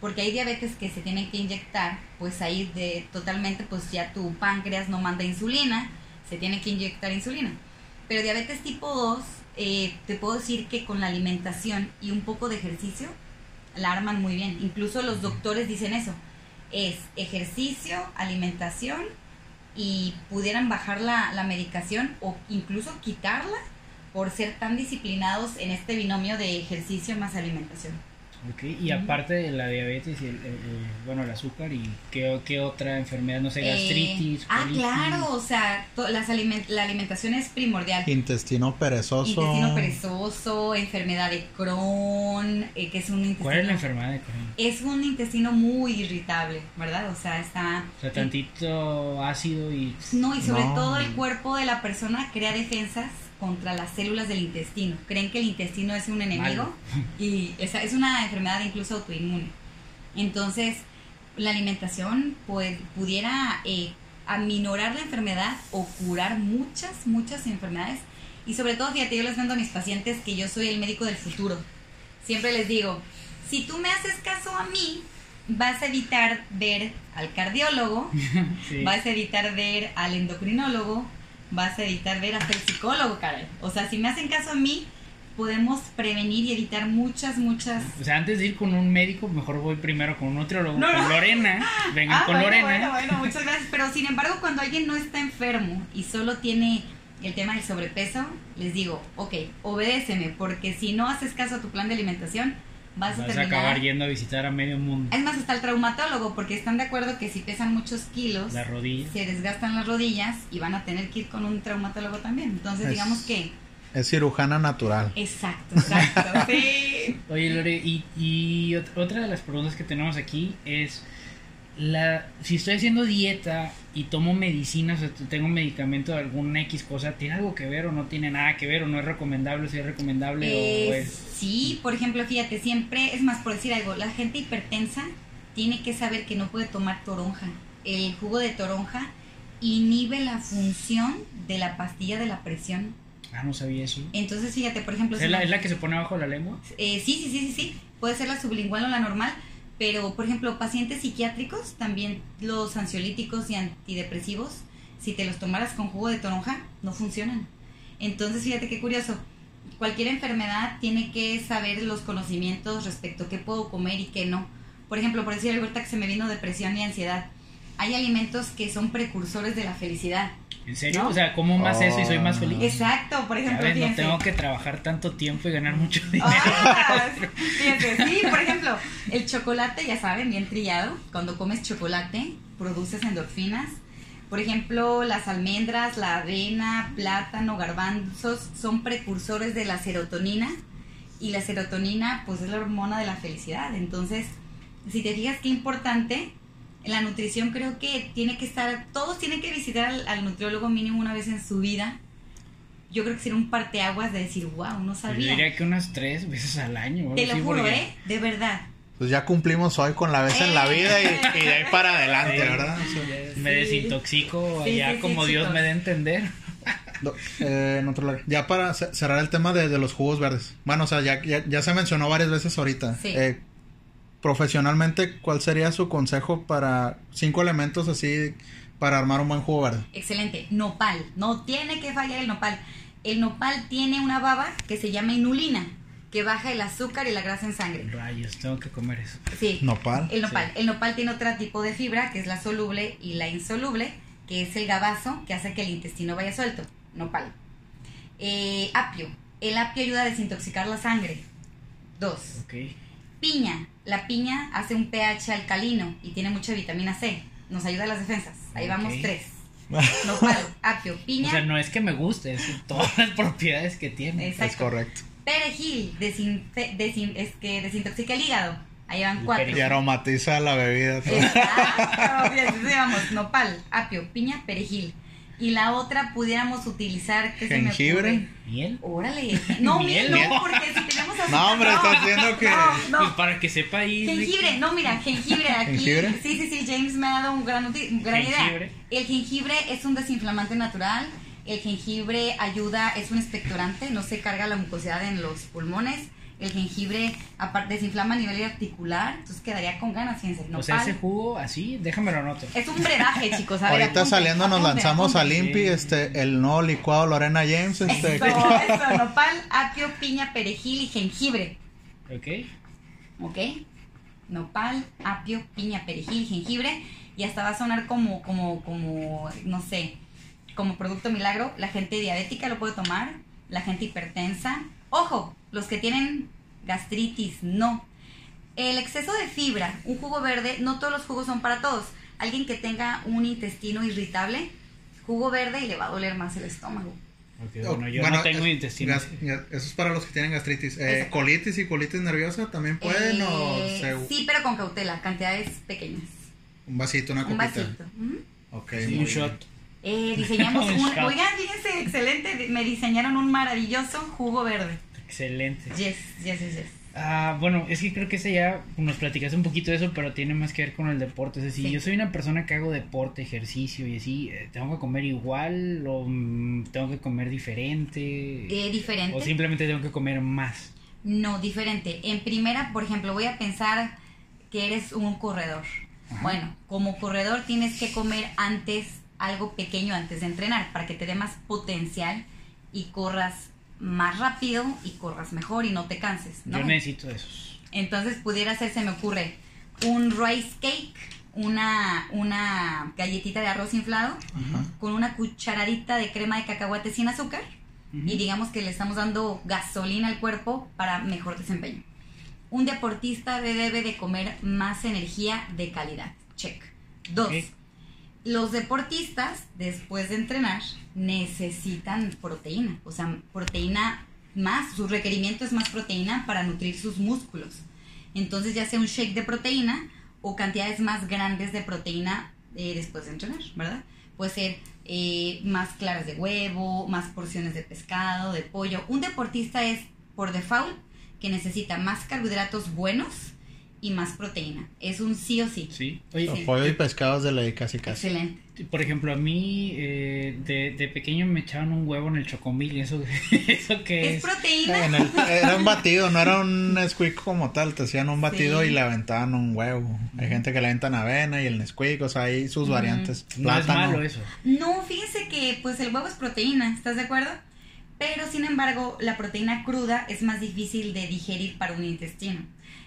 Porque hay diabetes que se tienen que inyectar, pues ahí de totalmente, pues ya tu páncreas no manda insulina, se tiene que inyectar insulina. Pero diabetes tipo 2, eh, te puedo decir que con la alimentación y un poco de ejercicio, la arman muy bien. Incluso los doctores dicen eso. Es ejercicio, alimentación y pudieran bajar la, la medicación o incluso quitarla por ser tan disciplinados en este binomio de ejercicio más alimentación. Ok, y aparte de la diabetes y el, el- el- bueno, el azúcar y qué, qué otra enfermedad, no sé, Eh, gastritis. ah, colitis? claro, o sea, to- las aliment- la alimentación es primordial. Intestino perezoso. Intestino perezoso, enfermedad de Crohn, eh, que es un intestino... ¿Cuál es la enfermedad de Crohn? Es un intestino muy irritable, ¿verdad? O sea, está... O sea, tantito ácido y... No, y sobre No. todo el cuerpo de la persona crea defensas contra las células del intestino. Creen que el intestino es un enemigo y esa es una enfermedad incluso autoinmune. Entonces, la alimentación pues, pudiera eh, aminorar la enfermedad o curar muchas, muchas enfermedades. Y sobre todo, fíjate, yo les vendo a mis pacientes que yo soy el médico del futuro. Siempre les digo, si tú me haces caso a mí, vas a evitar ver al cardiólogo, Sí. vas a evitar ver al endocrinólogo, vas a evitar ver hasta el psicólogo, caray. O sea, si me hacen caso a mí, podemos prevenir y evitar muchas, muchas... O sea, antes de ir con un médico, mejor voy primero con un nutriólogo, No, con no. Lorena. Vengan Ah, con bueno, Lorena. bueno, bueno, muchas gracias. Pero sin embargo, cuando alguien no está enfermo y solo tiene el tema del sobrepeso, les digo, ok, obedéceme, porque si no haces caso a tu plan de alimentación, vas, Vas a a terminar... acabar yendo a visitar a medio mundo. Es más, hasta el traumatólogo, porque están de acuerdo que si pesan muchos kilos, La rodilla. se desgastan las rodillas y van a tener que ir con un traumatólogo también. Entonces, Es- digamos que... Es cirujana natural. Exacto, exacto. sí. Oye, Lore, y, y ot- otra de las preguntas que tenemos aquí es, la, si estoy haciendo dieta y tomo medicina, o sea, tengo medicamento de alguna X cosa, ¿tiene algo que ver o no tiene nada que ver o no es recomendable, si es recomendable o es... Sí, por ejemplo, fíjate, siempre, es más, por decir algo, la gente hipertensa tiene que saber que no puede tomar toronja. El jugo de toronja inhibe la función de la pastilla de la presión. Ah, no sabía eso. Entonces, fíjate, por ejemplo... si ¿Es la, es la que se pone abajo de la lengua? Eh, sí, sí, sí, sí, sí. Puede ser la sublingual o la normal, pero por ejemplo, pacientes psiquiátricos, también los ansiolíticos y antidepresivos, si te los tomaras con jugo de toronja, no funcionan. Entonces, fíjate qué curioso. Cualquier enfermedad tiene que saber los conocimientos respecto a qué puedo comer y qué no. Por ejemplo, por decir ahorita que se me vino depresión y ansiedad. Hay alimentos que son precursores de la felicidad. ¿En serio? ¿No? O sea, como más eso y soy más feliz. Exacto, por ejemplo, ves, no tengo que trabajar tanto tiempo y ganar mucho dinero. Ah, fíjense, sí, por ejemplo, el chocolate, ya saben, bien trillado. Cuando comes chocolate, produces endorfinas. Por ejemplo, las almendras, la avena, plátano, garbanzos son precursores de la serotonina. Y la serotonina, pues, es la hormona de la felicidad. Entonces, si te fijas qué importante, la nutrición creo que tiene que estar, todos tienen que visitar al, al nutriólogo mínimo una vez en su vida. Yo creo que sería un parteaguas de decir, wow, no Yo sabía. diría que unas tres veces al año. o Te lo así, juro, porque- ¿eh? De verdad. Pues ya cumplimos hoy con la vez en la vida y, y de ahí para adelante, Sí. ¿verdad? O sea, Me Sí. desintoxico Sí, allá sí, sí, como Dios chicos. me dé a entender. eh, en otro lugar. Ya para ce- cerrar el tema de, de los jugos verdes. Bueno, o sea, ya, ya, ya se mencionó varias veces ahorita. Sí. Eh, profesionalmente, ¿cuál sería su consejo para cinco elementos así para armar un buen jugo verde. Excelente. Nopal. No tiene que fallar el nopal. El nopal tiene una baba que se llama inulina, que baja el azúcar y la grasa en sangre. Rayos, tengo que comer eso. Sí. Nopal. El nopal. El nopal tiene otro tipo de fibra, que es la soluble y la insoluble, que es el gabazo, que hace que el intestino vaya suelto. Nopal. Eh, apio. El apio ayuda a desintoxicar la sangre. Dos. Ok. Piña. La piña hace un pH alcalino y tiene mucha vitamina C. Nos ayuda a las defensas. Ahí vamos tres. Nopal, apio, piña, O sea, no es que me guste, es todas las propiedades que tiene. Exacto. Es correcto. perejil, desinfe- desin- es que desintoxica el hígado. Ahí van cuatro. Y aromatiza la bebida. Exacto, vamos, nopal, apio, piña, perejil. Y la otra pudiéramos utilizar, ¿qué se me Jengibre. ocurre? ¿Miel? Órale. No, miel, Miel. no, porque si tenemos azúcar, No, hombre, estás diciendo que- No, no. Pues para que sepa ahí. Jengibre, no, mira, jengibre aquí. ¿Jengibre? Sí, sí, sí, James me ha dado un gran, uti- gran Jengibre. idea. El jengibre es un desinflamante natural. El jengibre ayuda, es un expectorante, no se carga la mucosidad en los pulmones. El jengibre aparte desinflama a nivel articular, entonces quedaría con ganas, fíjense. O sea, nopal. ese jugo así, déjame lo anoto. Es un brebaje, chicos. A ver, Ahorita apunten, saliendo nos lanzamos a apunten. Limpi, Sí. este, el nuevo licuado Lorena James, este, Eso, eso, nopal, apio, piña, perejil y jengibre. Ok. ¿ok? Nopal, apio, piña, perejil, jengibre y hasta va a sonar como, como, como, no sé, como producto milagro. La gente diabética lo puede tomar, la gente hipertensa. Ojo, los que tienen gastritis, no. El exceso de fibra, un jugo verde, no todos los jugos son para todos. Alguien que tenga un intestino irritable, jugo verde y le va a doler más el estómago. Bueno, yo Bueno, no tengo es- intestino. gas- eso es para los que tienen gastritis. Eh, colitis y colitis nerviosa también pueden o Eh, se- sí, pero con cautela, cantidades pequeñas. un vasito, una Un copita. vasito. Ujú. Ok, Sí, muy un shot. Eh, diseñamos Un un. shot. Oigan, fíjense, excelente. Me diseñaron un maravilloso jugo verde. Excelente. Yes, yes, yes, yes. Ah, bueno, es que creo que ese ya nos platicaste un poquito de eso, pero tiene más que ver con el deporte. Es decir, Sí. yo soy una persona que hago deporte, ejercicio y así, eh, ¿tengo que comer igual o mm, tengo que comer diferente? Eh, diferente. o simplemente tengo que comer más. No, diferente. En primera, por ejemplo, voy a pensar que eres un corredor. Ajá. Bueno, como corredor tienes que comer antes algo pequeño antes de entrenar para que te dé más potencial y corras más rápido y corras mejor y no te canses. ¿no? Yo necesito esos. Entonces pudiera ser, se me ocurre, un rice cake, una, una galletita de arroz inflado, Ajá. con una cucharadita de crema de cacahuate sin azúcar y digamos que le estamos dando gasolina al cuerpo para mejor desempeño. Un deportista debe de comer más energía de calidad. Check. Dos. Los deportistas, después de entrenar, necesitan proteína. O sea, proteína más. Su requerimiento es más proteína para nutrir sus músculos. Entonces, ya sea un shake de proteína o cantidades más grandes de proteína eh, después de entrenar, ¿verdad? Puede ser eh, más claras de huevo, más porciones de pescado, de pollo. Un deportista es, por default, que necesita más carbohidratos buenos y más proteína. Es un sí o sí. Sí. Oye, O pollo y pescados de ley casi casi. Excelente. por ejemplo, a mí eh, de, de pequeño me echaban un huevo en el chocomil y eso, eso que Es es. proteína. En el- era un batido, no era un Nesquik como tal, te hacían un batido Sí. y le aventaban un huevo. Hay gente que le aventan avena y el Nesquik, o sea, hay sus variantes. No es Plátano. malo eso. No, fíjese que pues el huevo es proteína, ¿estás de acuerdo? Pero sin embargo, la proteína cruda es más difícil de digerir para un intestino.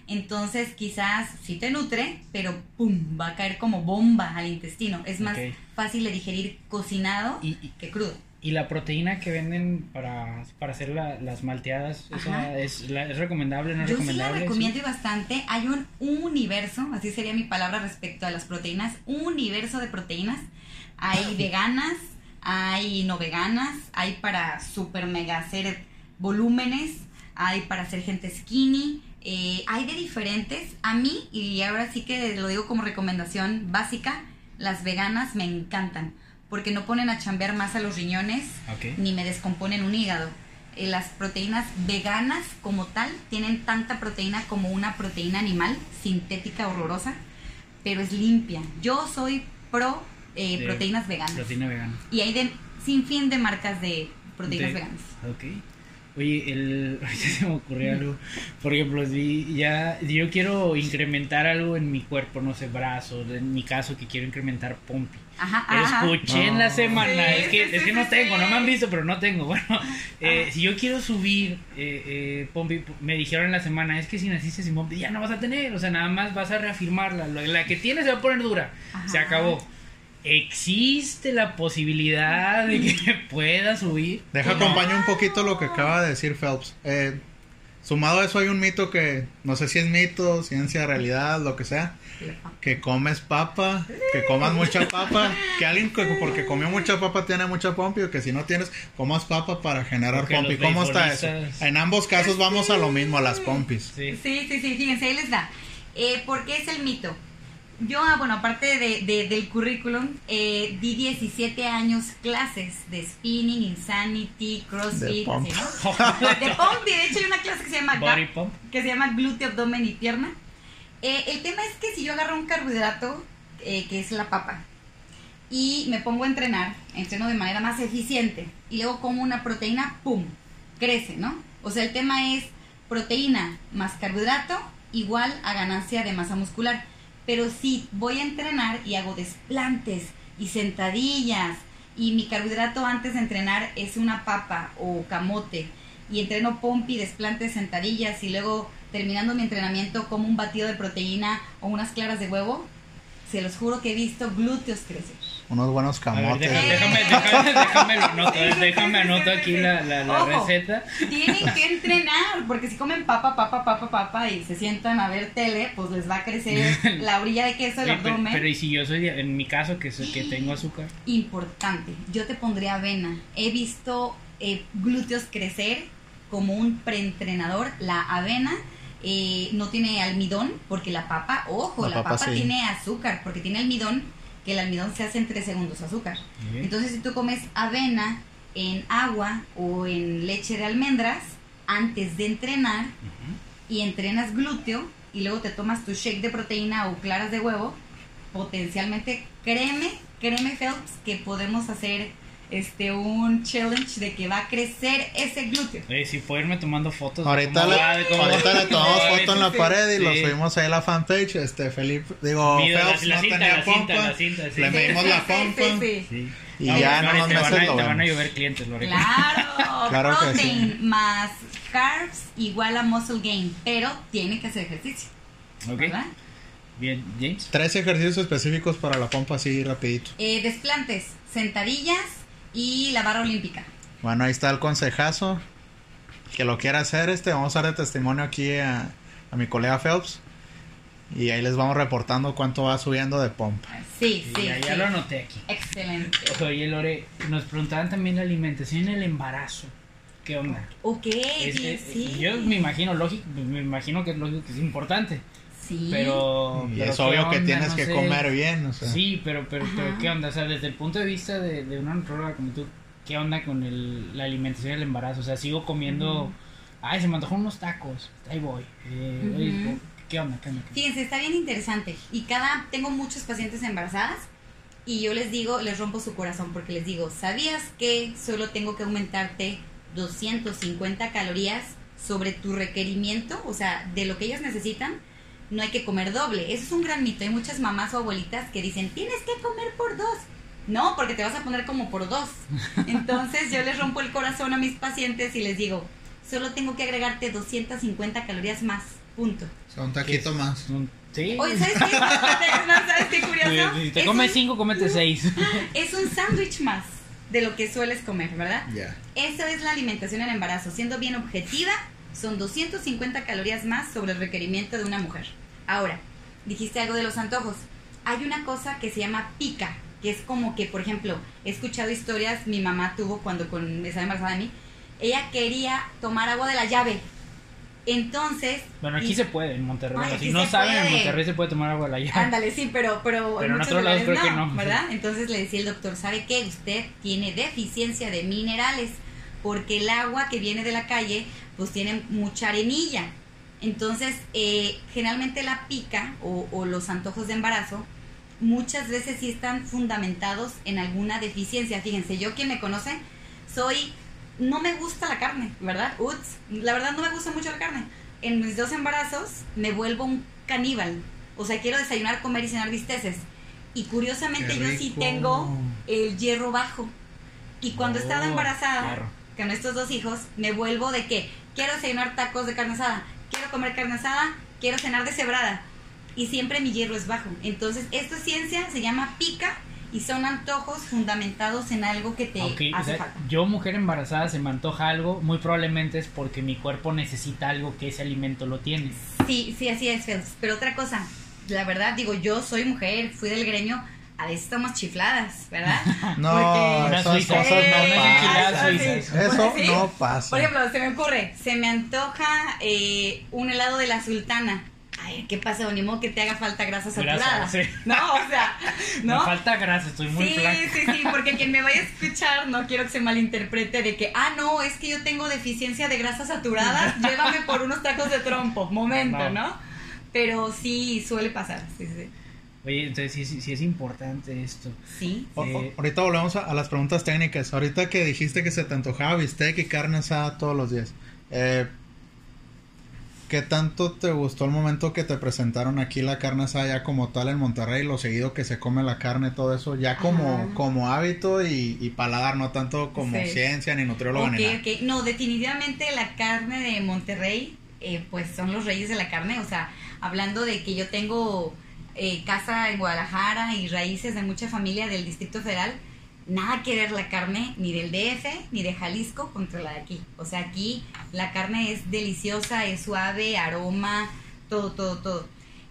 Entonces, quizás sí te nutre, pero pum, va a caer como bomba al intestino. Es más Ok. fácil de digerir cocinado Y- y- que crudo. Y la proteína que venden para, para hacer la- las malteadas, ¿esa es, la- ¿es recomendable no es Yo sí la recomendable? recomiendo y bastante. Hay un universo, así sería mi palabra respecto a las proteínas, un universo de proteínas. Hay veganas, hay no veganas, hay para super mega hacer volúmenes, hay para hacer gente skinny, eh, hay de diferentes. A mí, y ahora sí que lo digo como recomendación básica, las veganas me encantan, porque no ponen a chambear más a los riñones, Ok. ni me descomponen un hígado. Eh, las proteínas veganas como tal tienen tanta proteína como una proteína animal sintética horrorosa, pero es limpia. Yo soy pro eh, proteínas veganas. Proteína vegana. Y hay de sin fin de marcas de proteínas De- veganas. Ok. Oye, el, ahorita se me ocurrió algo. Por ejemplo, si ya si yo quiero incrementar algo en mi cuerpo, no sé, brazos, en mi caso que quiero incrementar pompi. Ajá, ajá. Escuché en la semana, Sí, es que, sí, es sí, que no sí, tengo, no me han visto, pero no tengo. Bueno, eh, si yo quiero subir eh, eh, pompi, me dijeron en la semana, es que si naciste sin pompi ya no vas a tener, o sea, nada más vas a reafirmarla. La, la que tienes se va a poner dura, se Ajá. acabó. ¿Existe la posibilidad de que pueda subir? Deja acompañar un poquito lo que acaba de decir Phelps. Eh, sumado a eso hay un mito que no sé si es mito, ciencia, realidad, lo que sea. Que comes papa, que comas mucha papa, que alguien que porque comió mucha papa tiene mucha pompi o que si no tienes, comas papa para generar Porque pompi. ¿Cómo está eso? En ambos casos vamos a lo mismo, a las pompis. Sí. Sí, sí, sí, fíjense, ahí les da. Eh, ¿Por qué es el mito? Yo, ah, bueno, aparte de, de- del currículum, eh, di 17 años clases de spinning, insanity, crossfit, De pump. ¿no? De pump, y de hecho hay una clase que se llama Body GAP, pump. que se llama glúteo, abdomen y pierna. Eh, el tema es que si yo agarro un carbohidrato, eh, que es la papa, y me pongo a entrenar, entreno de manera más eficiente, y luego como una proteína, ¡pum! Crece, ¿no? O sea, el tema es proteína más carbohidrato igual a ganancia de masa muscular. Pero si voy a entrenar y hago desplantes y sentadillas, y mi carbohidrato antes de entrenar es una papa o camote, y entreno pompi, desplantes, sentadillas, y luego terminando mi entrenamiento como un batido de proteína o unas claras de huevo, se los juro que he visto glúteos crecer. Unos buenos ver, camotes. déjame, déjame, déjame, déjame lo anoto, déjame aquí la, la, la Ojo. receta. Tienen que entrenar, porque si comen papa, papa, papa, papa y se sientan a ver tele, pues les va a crecer la orilla de queso del Oye, pero, abdomen. pero y si yo soy, en mi caso, que, soy- que tengo azúcar. Importante, yo te pondría avena. He visto eh, glúteos crecer como un preentrenador. La avena eh, no tiene almidón, porque la papa, ojo, La la, papa papa, sí. tiene azúcar, porque tiene almidón, que el almidón se hace en 3 segundos azúcar. Entonces, si tú comes avena en agua o en leche de almendras antes de entrenar y entrenas glúteo y luego te tomas tu shake de proteína o claras de huevo, potencialmente, créeme, créeme Phelps, que podemos hacer este un challenge de que va a crecer ese glúteo. Oye, si puedo irme tomando fotos. Ahorita cómo le, va, de cómo- ahorita le tomamos foto en la sí, pared y lo sí. subimos ahí a la fanpage. Este, Felipe, digo, Mira, la- Phelps la no cinta, tenía la cinta, la cinta, sí. Le Sí, medimos sí, la sí, pompa. sí, sí. Sí. Y No, ya no, en unos te van, a, lo te van a vemos. llover clientes, Lorena. Claro, Claro que protein sí. más carbs igual a muscle gain, pero tiene que hacer ejercicio, Ok, ¿verdad? bien, James. Tres ejercicios específicos para la pompa así rapidito. Eh, desplantes, sentadillas y la barra olímpica. Bueno, ahí está el consejazo. Que lo quiera hacer, este, vamos a dar de testimonio aquí a, a mi colega Phelps. Y ahí les vamos reportando cuánto va subiendo de pompa. Sí, Sí, sí, ya, sí. ya lo anoté aquí. Excelente. Oye, Lore, nos preguntaban también la alimentación en el embarazo. ¿Qué onda? Ok, Es- bien, eh, sí. Yo me imagino lógico, me imagino que es lógico que es importante, Sí. pero, Y pero es ¿qué obvio que onda? tienes No que sé. comer bien, o sea. Sí, pero, pero, pero. ¿qué onda? O sea, desde el punto de vista de, de una nutróloga como tú, ¿qué onda con el, la alimentación del embarazo? O sea, sigo comiendo, ay, se me antojó unos tacos, ahí voy. Eh, ¿Qué onda? ¿Qué onda? ¿Qué onda? Fíjense, está bien interesante. Y cada, tengo muchos pacientes embarazadas y yo les digo, les rompo su corazón porque les digo, ¿sabías que solo tengo que aumentarte 250 calorías sobre tu requerimiento? O sea, de lo que ellas necesitan, no hay que comer doble. Eso es un gran mito. Hay muchas mamás o abuelitas que dicen, tienes que comer por dos. No, porque te vas a poner como por dos. Entonces yo les rompo el corazón a mis pacientes y les digo, solo tengo que agregarte 250 calorías más. Punto. O sea, un taquito más. Un- Sí. Oye, ¿sabes qué? ¿No sabes qué curioso? Si te Es comes un- cinco, comete seis. Es un sándwich más de lo que sueles comer, ¿verdad? Ya. Esa es la alimentación en embarazo. Siendo bien objetiva, son 250 calorías más sobre el requerimiento de una mujer. Ahora, dijiste algo de los antojos. Hay una cosa que se llama pica, que es como que, por ejemplo, he escuchado historias, mi mamá tuvo cuando con, estaba embarazada de mí, ella quería tomar agua de la llave. Entonces... Bueno, aquí y- se puede en Monterrey. Ay, si no saben, en. Monterrey se puede tomar agua de la llave. Ándale, sí, pero, pero, Pero en muchos otros lados creo que no. ¿verdad? Entonces le decía el doctor, ¿sabe qué? Usted tiene deficiencia de minerales porque el agua que viene de la calle pues tiene mucha arenilla. Entonces, eh, generalmente la pica o, o los antojos de embarazo muchas veces sí están fundamentados en alguna deficiencia. Fíjense, yo quien me conoce, soy no me gusta la carne, ¿verdad? Uts, la verdad no me gusta mucho la carne. En mis dos embarazos me vuelvo un caníbal. O sea, quiero desayunar, comer y cenar bisteces. Y curiosamente yo sí tengo el hierro bajo. Y cuando Oh, estaba embarazada claro. con estos dos hijos, me vuelvo de que quiero desayunar tacos de carne asada, comer carne asada, quiero cenar deshebrada. Y siempre mi hierro es bajo. Entonces, esto es ciencia, se llama pica y son antojos fundamentados en algo que te Ok, o sea, falta. yo mujer embarazada se me antoja algo, muy probablemente es porque mi cuerpo necesita algo que ese alimento lo tiene. Sí, sí, así es, Fels. Pero otra cosa, la verdad, digo, yo soy mujer, fui del gremio, a veces estamos chifladas, ¿verdad? No, Porque- esas cosas no, pasan. sí. Eso ¿Sí? no pasa. Por ejemplo, se me ocurre, se me antoja eh, un helado de la sultana. Ay, ¿qué pasa? Ni modo que te haga falta grasa saturada. Grasa, sí. No, o sea, Me ¿no? falta grasa, estoy muy sí, flaca. sí, sí, porque quien me vaya a escuchar no quiero que se malinterprete de que, ah, no, es que yo tengo deficiencia de grasas saturadas, llévame por unos tacos de trompo, momento, No. ¿no? Pero sí suele pasar, sí, sí, Oye, entonces sí, sí, sí es importante esto. sí. O- o- Eh, ahorita volvemos a, a las preguntas técnicas. Ahorita que dijiste que se te antojaba bistec y carne asada todos los días. Eh, ¿Qué tanto te gustó el momento que te presentaron aquí la carne asada ya como tal en Monterrey? Lo seguido que se come la carne, todo eso, ya como, Ajá. como hábito y, y paladar, no tanto como Sí. ciencia ni nutriólogo ni nada. ok. No, definitivamente la carne de Monterrey, eh, pues son los reyes de la carne. O sea, hablando de que yo tengo eh, casa en Guadalajara y raíces de mucha familia del Distrito Federal, nada que ver la carne ni del DF ni de Jalisco contra la de aquí. O sea, aquí la carne es deliciosa, es suave, aroma, todo, todo, todo.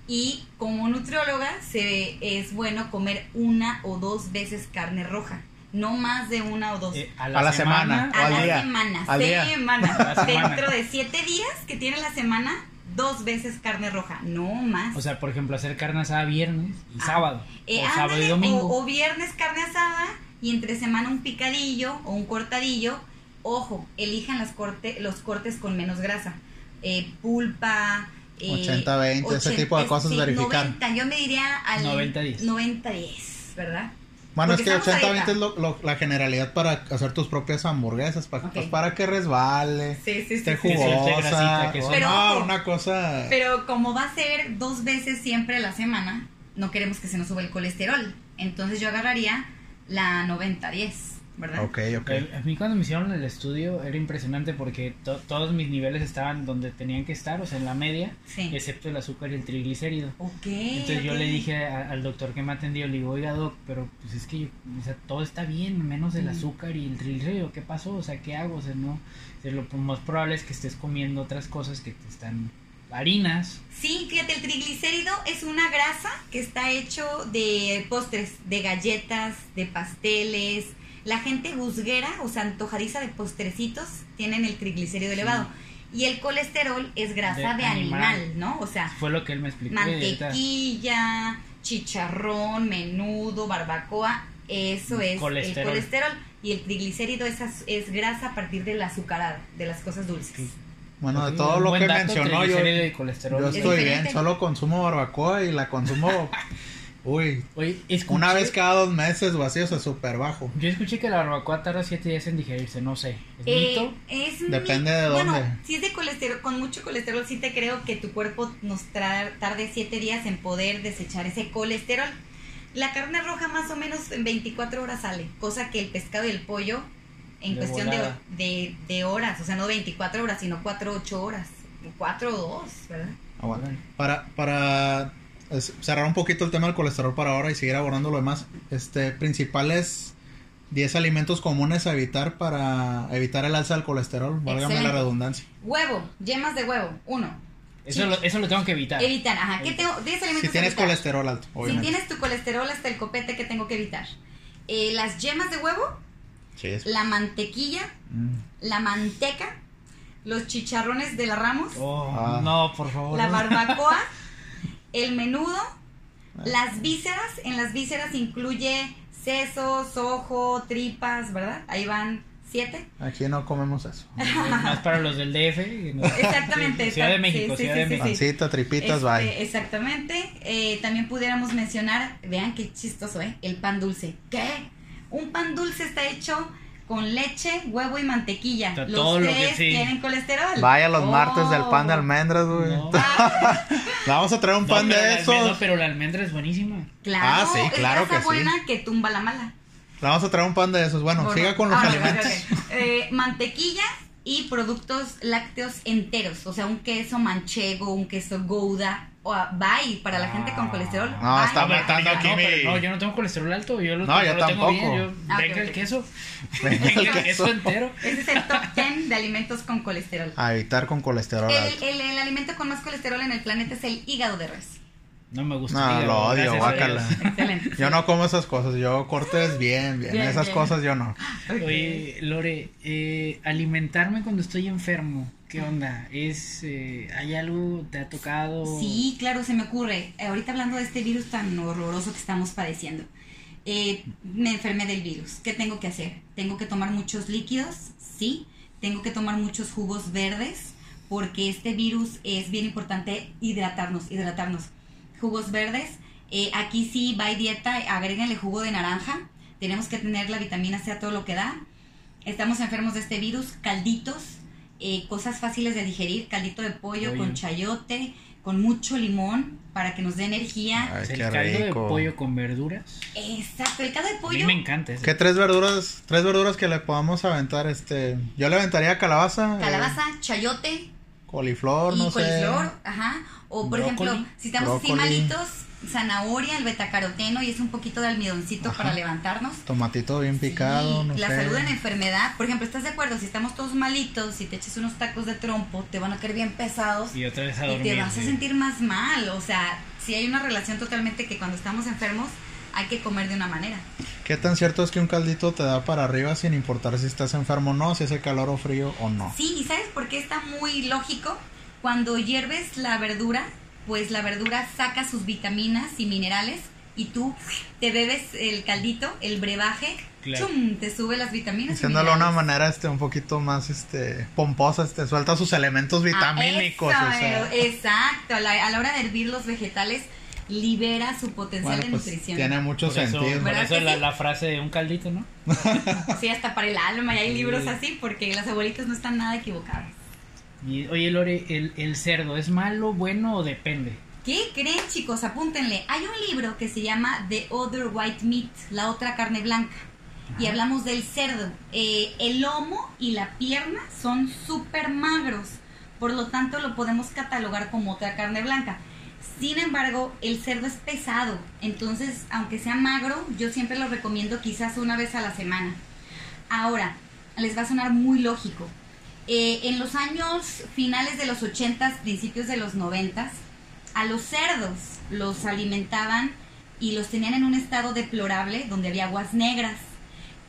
Y como nutrióloga se, es bueno comer una o dos veces carne roja, no más de una o dos. Eh, A la semana. A al la día. semana, Al día. semana. A la semana. Dentro de siete días que tiene la semana, dos veces carne roja, no más. O sea, por ejemplo, hacer carne asada viernes y Ah. sábado. Eh, o sábado ándale, y domingo. o- o viernes carne asada y entre semana un picadillo o un cortadillo. Ojo, elijan las corte, los cortes con menos grasa. Eh, pulpa. eh, 80-20, ese tipo de cosas, sí, verificar. 90, yo me diría al 90-10. 90-10, ¿verdad? Bueno, Porque es que estamos a 80-20 dieta. es lo- lo- la generalidad para hacer tus propias hamburguesas, para, pues, para que resbale, Sí, sí, esté sí, jugosa. Que grasita, que no, ojo. una cosa... Pero como va a ser dos veces siempre a la semana, no queremos que se nos suba el colesterol. Entonces yo agarraría la 90-10, ¿verdad? Ok, ok. A mí cuando me hicieron el estudio era impresionante porque to- todos mis niveles estaban donde tenían que estar, o sea, en la media, Sí. excepto el azúcar y el triglicérido. Ok. Entonces yo le dije a- al doctor que me atendió, le digo, oiga doc, pero pues es que yo- o sea, todo está bien, menos el azúcar y el triglicérido, ¿qué pasó? O sea, ¿qué hago? O sea, no, o sea, lo más probable es que estés comiendo otras cosas que te están harinas. Sí, fíjate, el triglicérido es una grasa que está hecho de postres, de galletas, de pasteles. La gente guzguera, o sea, antojadiza de postrecitos, tienen el triglicérido elevado. Y el colesterol es grasa De de, animal, animal. ¿no? O sea, Fue lo que él me explicó. mantequilla, chicharrón, menudo, barbacoa, eso es Colesterol. el colesterol. Y el triglicérido es, es grasa a partir de la azucarada, de las cosas dulces. Sí. Bueno, de todo lo que dato, mencionó, yo, triglicérido y colesterol. yo Es estoy bien. Solo consumo barbacoa y la consumo, uy, Oye, escuché- una vez cada dos meses o así, o sea, súper bajo. Yo escuché que la barbacoa tarda 7 días en digerirse, no sé. ¿Es Eh, mito? es Depende mi- de Bueno, dónde. si es de colesterol, con mucho colesterol, sí te creo que tu cuerpo nos tra- tarde 7 días en poder desechar ese colesterol. La carne roja más o menos en 24 horas sale, cosa que el pescado y el pollo en De cuestión de, de, de horas, o sea, no 24 horas, sino 4 8 horas, 4 o 2, ¿verdad? Ah, bueno. Para, para es- cerrar un poquito el tema del colesterol para ahora y seguir abordando lo demás, este, principales 10 alimentos comunes a evitar para evitar el alza del colesterol, válgame la redundancia. Huevo, yemas de huevo, uno. Eso, lo, eso lo tengo que evitar. Evitar, ajá, ¿qué tengo? 10 alimentos Si tienes evitar. colesterol alto, Si obviamente. tienes tu colesterol hasta el copete, ¿qué tengo que evitar? Eh, las yemas de huevo, Sí, la mantequilla, Mm. la manteca, los chicharrones de la Ramos, Oh, Ah. No, por favor. la barbacoa, el menudo, Ah. las vísceras. En las vísceras incluye sesos, ojo, tripas, ¿verdad? Ahí van siete. Aquí no comemos eso. Más para los del DF. ¿no? Exactamente. Ciudad de México, sí, Ciudad sí, de sí, México. sí. Pancita, tripitas, Este, bye. Exactamente. Eh, también pudiéramos mencionar, vean qué chistoso, ¿eh? El pan dulce. ¿Qué? Un pan dulce está hecho con leche, huevo y mantequilla. To- Los todo lo que tres sí. tienen colesterol. Vaya los martes del pan de Oh. almendras, güey. No. Le vamos a traer un No, pan de la esos. no, pero la almendra es buenísima. Claro, Ah, sí, es claro grasa que sí. buena que tumba la mala. Le vamos a traer un pan de esos. Bueno, Bueno, siga con los ah, alimentos. ok, ok. Eh, mantequilla y productos lácteos enteros. O sea, un queso manchego, un queso gouda. O a- bye para la gente con colesterol. No, Bye. está matando aquí no, mi- no, yo no tengo colesterol alto, yo lo, No, yo lo tengo tampoco. bien, yo- Ah, venga el queso, Venga el queso. entero. Ese es el top 10 de alimentos con colesterol. A evitar con colesterol alto. El, el- el alimento con más colesterol en el planeta es el hígado de res. No me gusta. No, el hígado, lo odio, guácala. Excelente. Yo no como esas cosas, yo cortes bien, bien. Bien, esas bien. cosas yo no. Ok. Oye, Lore, eh, alimentarme cuando estoy enfermo, ¿qué onda? ¿Es, eh, ¿Hay algo, te ha tocado? Sí, claro, se me ocurre. Eh, Ahorita hablando de este virus tan horroroso que estamos padeciendo. Eh, me enfermé del virus. ¿Qué tengo que hacer? ¿Tengo que tomar muchos líquidos? Sí. ¿Tengo que tomar muchos jugos verdes? Porque este virus es bien importante hidratarnos, hidratarnos. Jugos verdes. eh, aquí sí va dieta, agréguenle jugo de naranja. Tenemos que tener la vitamina C a todo lo que da. Estamos enfermos de este virus. Calditos, eh, cosas fáciles de digerir. Caldito de pollo con chayote, con mucho limón para que nos dé energía. Ay, ¿Es el caldo de pollo con verduras? Exacto, el caldo de A mí pollo. me encanta ese. ¿Qué tres verduras, tres verduras que le podamos aventar? Este, yo le aventaría calabaza, eh, Calabaza, chayote coliflor, y no coliflor, sé. ajá. O por Brócoli. ejemplo, si estamos así malitos, zanahoria, el betacaroteno y es un poquito de almidoncito Ajá. para levantarnos. Tomatito bien picado, Sí, no la sé. salud en enfermedad, por ejemplo, ¿estás de acuerdo? Si estamos todos malitos, si te echas unos tacos de trompo, te van a caer bien pesados Y otra vez a y dormir. te vas a sí. sentir más mal. O sea, si hay una relación totalmente que cuando estamos enfermos hay que comer de una manera. ¿Qué tan cierto es que un caldito te da para arriba sin importar si estás enfermo o no, si hace calor o frío o no? Sí, ¿y sabes por qué está muy lógico? Cuando hierves la verdura, pues la verdura saca sus vitaminas y minerales y tú te bebes el caldito, el brebaje, Claro. ¡chum! te sube las vitaminas. y Diciéndolo de una manera este un poquito más este pomposa, este suelta sus elementos Ah, vitamínicos, eso, o sea. eh, exacto, a la, a la hora de hervir los vegetales libera su potencial Bueno, de pues nutrición. tiene mucho Por eso, sentido. por ¿Verdad eso la, sí? la frase de un caldito, ¿no? Sí, hasta para el alma y hay Sí. libros así porque las abuelitas no están nada equivocadas. Y, oye, Lore, ¿el, ¿el cerdo es malo, bueno o depende? ¿Qué creen chicos? Apúntenle. Hay un libro que se llama The Other White Meat, la otra carne blanca. Y hablamos del cerdo. Eh, el lomo y la pierna son súper magros. Por lo tanto, lo podemos catalogar como otra carne blanca. Sin embargo, el cerdo es pesado. Entonces, aunque sea magro, yo siempre lo recomiendo quizás una vez a la semana. Ahora, les va a sonar muy lógico. Eh, en los años finales de los 80, principios de los 90, a los cerdos los alimentaban y los tenían en un estado deplorable donde había aguas negras.